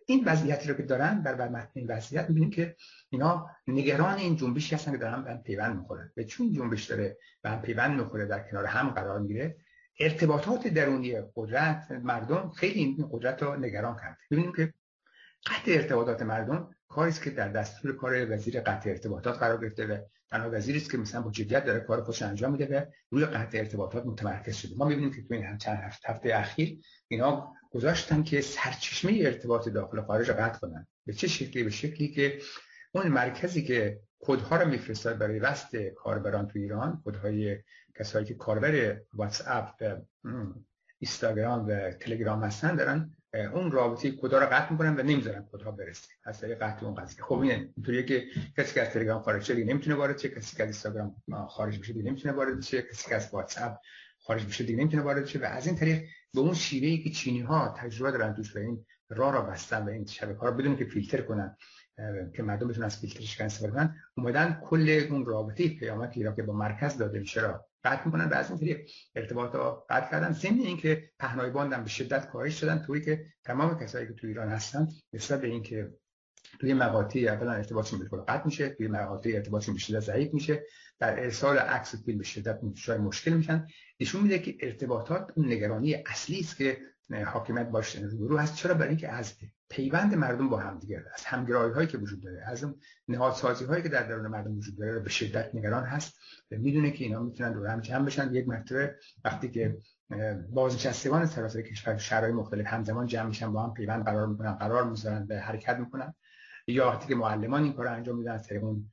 این وضعیتی رو که دارن بر بر متن این وضعیت می‌بینیم که اینا نگران این جنبشی هستن که دارن به پیوند می‌خورن و چون جنبش داره به پیوند می‌خوره در کنار هم قرار می‌گیره ارتباطات درونی قدرت مردم خیلی این قدرت رو نگران کرده ببینیم که قطع ارتباطات مردم کاری که در دستور کار وزیر قطع ارتباطات قرار گرفته و تنها وزیری است که مثلا با جدیت داره کار خودش انجام میده و روی قطع ارتباطات متمرکز شده. ما می‌بینیم که تو این چند هفته اخیر اینا گذاشتن که سرچشمه ارتباط داخل خارج رو قطع کنن. به چه شکلی؟ به شکلی که اون مرکزی که کدها رو میفرستاد برای وست کاربران تو ایران کدهای کسایی که کاربر واتس اپ اینستاگرام و تلگرام هستن دارن اون رابطه کدا رو قطع می‌کنن و نمی‌ذارن کدا برسه. از طریق قطع اون قضیه. خب این اینطوریه که کسی که از تلگرام خارج شده نمی‌تونه وارد شه. کسی که از اینستاگرام خارج بشه دیگه نمی‌تونه وارد شه. کسی که از واتس اپ خارج بشه دیگه نمی‌تونه وارد شه. و از این طریق به اون شیوهی که چینی ها تجربه دارن توش این راه را بستن و این شبکه ها رو بدون که فیلتر کنن که مردم بتونن از فیلترش استفاده کنن اومدن کل اون رابطه پیامکی را که با مرکز داده میشه قطع می‌کنن و از این طریق ارتباط ها قطع کردن. ضمن اینکه پهنای باندم به شدت کاهش شدن توی که تمام کسایی که تو ایران هستن نسبت به اینکه توی مقاطعی اولا ارتباطشون به قطع میشه توی مقاطع ارتباطشون به شدت ضعیف میشه. در ارسال عکس فیلم به شدت مشکل میشن. نشون میده که ارتباطات اون نگرانی اصلی است که حاکمیت باش روبرو هست. چرا؟ برای اینکه از پیوند مردم با هم دیگه از همگرایی هایی که وجود داره از اون نهادسازی هایی که در درون مردم وجود داره به شدت نگران هست و می‌دونه که اینا می‌تونن دور هم جمع بشن. یک مرتبه وقتی که بازنشستگان سراسر کشور شهرهای مختلف همزمان جمع میشن با هم پیوند قرار می‌کنن قرار می‌ذارن به حرکت می‌کنن. یا وقتی که معلمان این کار انجام میدن از طریق اون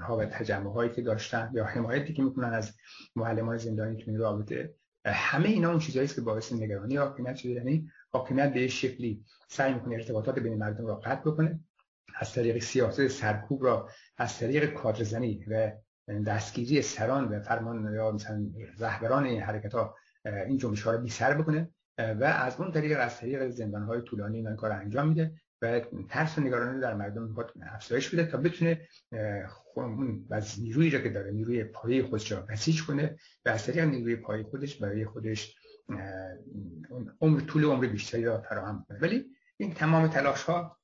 ها و تجمع هایی که داشتن یا حمایتی که می‌کنن از معلمان زندانی تو این رابطه همه اینا اون چیزایی است که باعث نگرانی یعنی حاکمیت به شکلی سعی می‌کنه ارتباطات بین مردم را قطع بکنه از طریق سیاست سرکوب را از طریق کادرزنی و دستگیری سران و فرمان یا مثلا رهبران این حرکت ها این جنبش ها رو بی سر بکنه و از اون طریق از طریق زندان های طولانی این کار انجام میده و ترس و نگرانی در مردم می‌خواد افزایش بده تا بتونه اون نیرویی را که داره نیروی پایه خودش را بسیج کنه و از طریق نیروی پایه خودش برای خودش عمر طول عمر بیشتری را فراهم کنه ولی این تمام تلاش ها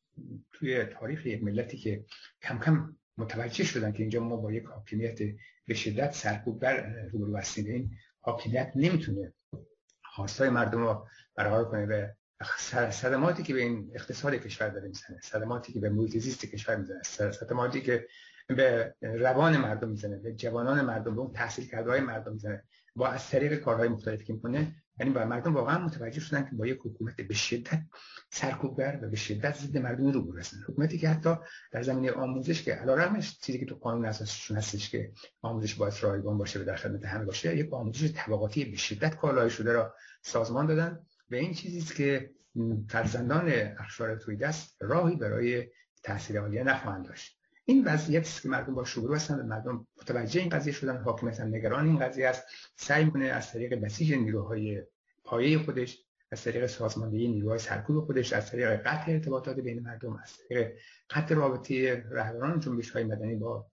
توی تاریخ یک ملتی که کم کم متوجه شدن که اینجا ما با یک حاکمیت به شدت سرکوب بر روبرو هستیم. این حاکمیت نمی‌تونه خواستای مردم رو برقرار کنه و صدماتی که به این اقتصاد کشور داره می‌زنه صدماتی که به محیط زیست کشور می‌زنه صدماتی که به روان مردم می‌زنه به جوانان مردم به اون تحصیل کرده های مردم می‌زنه. با از طریق کارهای مختلفی که می‌کنه یعنی با مردم واقعا متوجه شدن که با یک حکومت به شدت سرکوبگر و به شدت ضد مردم رو برسن حکومتی که حتی در زمینه آموزش که علیرغمش چیزی که تو قانون اساسیشون هستش که آموزش باید رایگان باشه و در خدمت همه باشه یک آموزش طبقاتی به شدت کالای شده را سازمان دادن و این چیزی که فرزندان اخشار توی دست راهی برای تحصیل عالیه نخواهند داشت. این وضعیت که مردم با شروع هستند مردم متوجه این قضیه شدن حاکمیت هم نگران این قضیه است. سعی می‌کنه از طریق بسیج نیروهای پایه خودش از طریق سازماندهی نیروهای سرکوب خودش از طریق قطع ارتباطات بین مردم از طریق قطع رابطه رهبران جنبش های مدنی با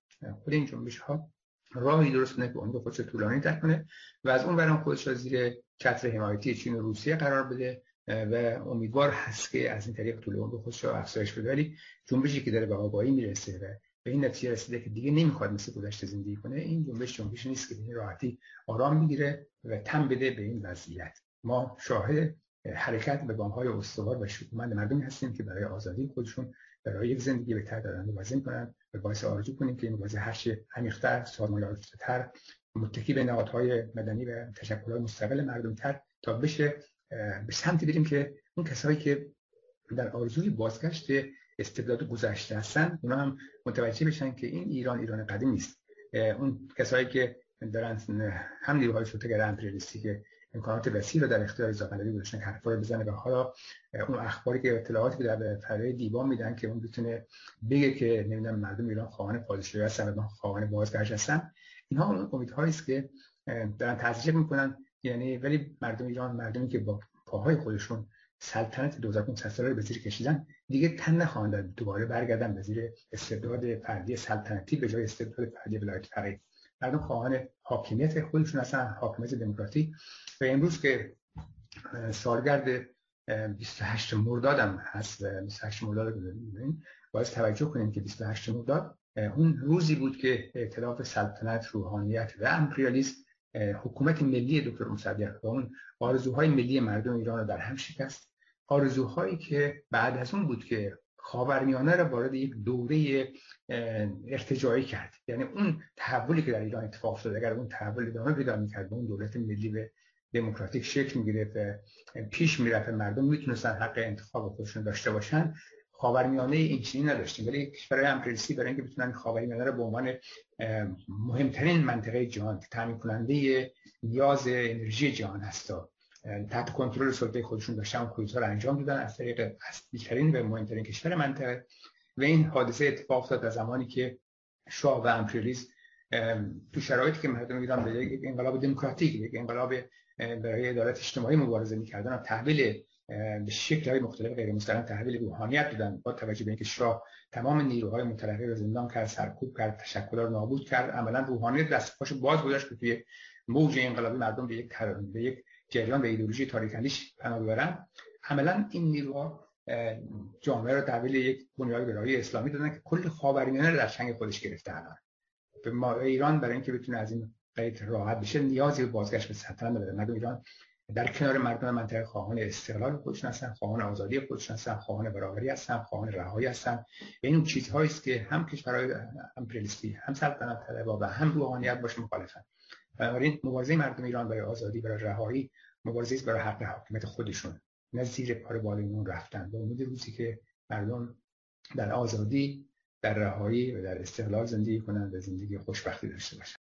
خود این جنبش ها راهی درست کنه که اون خودش طولانی تر کنه و از اون برام خودش را زیر چتر حمایتی چین و روسیه قرار بده و امیدوار هست که از این طریق طول عمر خودش را افزایش بده. ولی جنبشی که داره به آگاهی می‌رسه و به این نتیجه رسیده که دیگه نمی‌خواد مثل گذشته زندگی کنه این جنبش جنبش نیست که به راحتی آرام می‌گیره و تم بده به این وضعیت. ما شاهد حرکت به گام های استوار و شکومند مردمی هستیم که برای آزادی خودشون برای یک زندگی بهتر دارن مبارزه کنند و باعث آرزو کنیم که این مبارزه هر چه عمیق‌تر سازمان‌یافته‌تر متکی به نهادهای مدنی و تشکل‌های مستقل مردم تر تا بشه به سمتی بریم که اون کسایی که در آرزوی بازگشت استبداد گذشته هستن اونا هم متوجه بشن که این ایران ایران قدیم نیست. اون کسایی که دارن هم نیروهای شوتگر امپریالیستی که امکانات وسیع رو در اختیار زاغلبی گذاشتن که حرفا رو بزنه و حالا اون اخباری که اطلاعاتی که در فرای دیوان میدن که اون بتونه بگه که نمی‌دونم مردم ایران خواهان پادشاهی هستن و خواهان بازگشت هستن اینها اون امیدهایی است که دارن تزریق می‌کنن. یعنی ولی مردم ایران مردمی که با پاهای خودشون سلطنت 2500 ساله به زیر کشیدن. دیگه تن نخواهند دوباره برگردن به زیر استبداد فردی سلطنتی به جای استبداد فردی ولایت فقیه مردم خواهان حاکمیت خودشون هستن حاکمیت دموکراتیک و امروز که سالگرد 28 مرداد هم هست 28 مرداد باید توجه کنیم که 28 مرداد اون روزی بود که اعتلاف سلطنت روحانیت و امپریالیسم حکومت ملی دکتر مصدق و اون آرزوهای ملی مردم ایران رو در هم شکست. آرزوهایی که بعد از اون بود که خاورمیانه را وارد یک دوره ارتجاعی کرد. یعنی اون تحولی که در ایران اتفاق افتاد اگر اون تحول ادامه پیدا می‌کرد اون دولت ملی به دموکراتیک شکل می‌گرفت پیش می‌رفت مردم می‌تونستن حق انتخاب خودشون داشته باشن خاورمیانه این چنین نداشتیم. ولی کشورهای امپریالیستی برای اینکه بتونن خاورمیانه رو به عنوان مهمترین منطقه جهان تامین کننده نیاز انرژی جهان هستا تحت کنترل سلطه خودشون داشتن و رو انجام دادن از طریق اصلیترین و مهمترین کشور منطقه. و این حادثه اتفاق افتاد در زمانی که شاه و امپریالیسم تو شرایطی که مردم ایران به یک انقلاب دموکراتیک یک انقلاب برای عدالت اجتماعی مبارزه می‌کردن و تحویل به شکل های مختلف غیر مستقیم تحویل روحانیت دادن با توجه به اینکه شاه تمام نیروهای متلقی رو زندان کرد سرکوب کرد تشکل رو نابود کرد. عملا روحانیت دست پاش باز گذاشت که توی موج انقلابی مردم به یک به یک جریان به ایدئولوژی تاریکندیش پناه ببرن. عملا این نیروها جامعه رو تحویل یک بنیاد گرایی اسلامی دادن که کل خاورمیانه رو در چنگ خودش گرفته الان. به ما ایران برای اینکه بتونه از این قید راحت بشه نیازی به بازگشت به سلطنت نداره. مردم ایران در کنار مردم منطقه خواهان استقلال خودشون هستن خواهان آزادی خودشون هستن خواهان برابری هستن خواهان رهایی هستن. این چیزهایی است که هم کشورهای امپریالیستی هم سلطنت طلبها و هم روحانیت باش مخالفن. بنابراین مبارزه مردم ایران برای آزادی برای رهایی مبارزه برای حق حاکمیت خودشون. نه زیر پای بالایمون رفتن. به امید روزی که مردم در آزادی در رهایی و در استقلال زندگی کنند و زندگی خوشبختی داشته باشند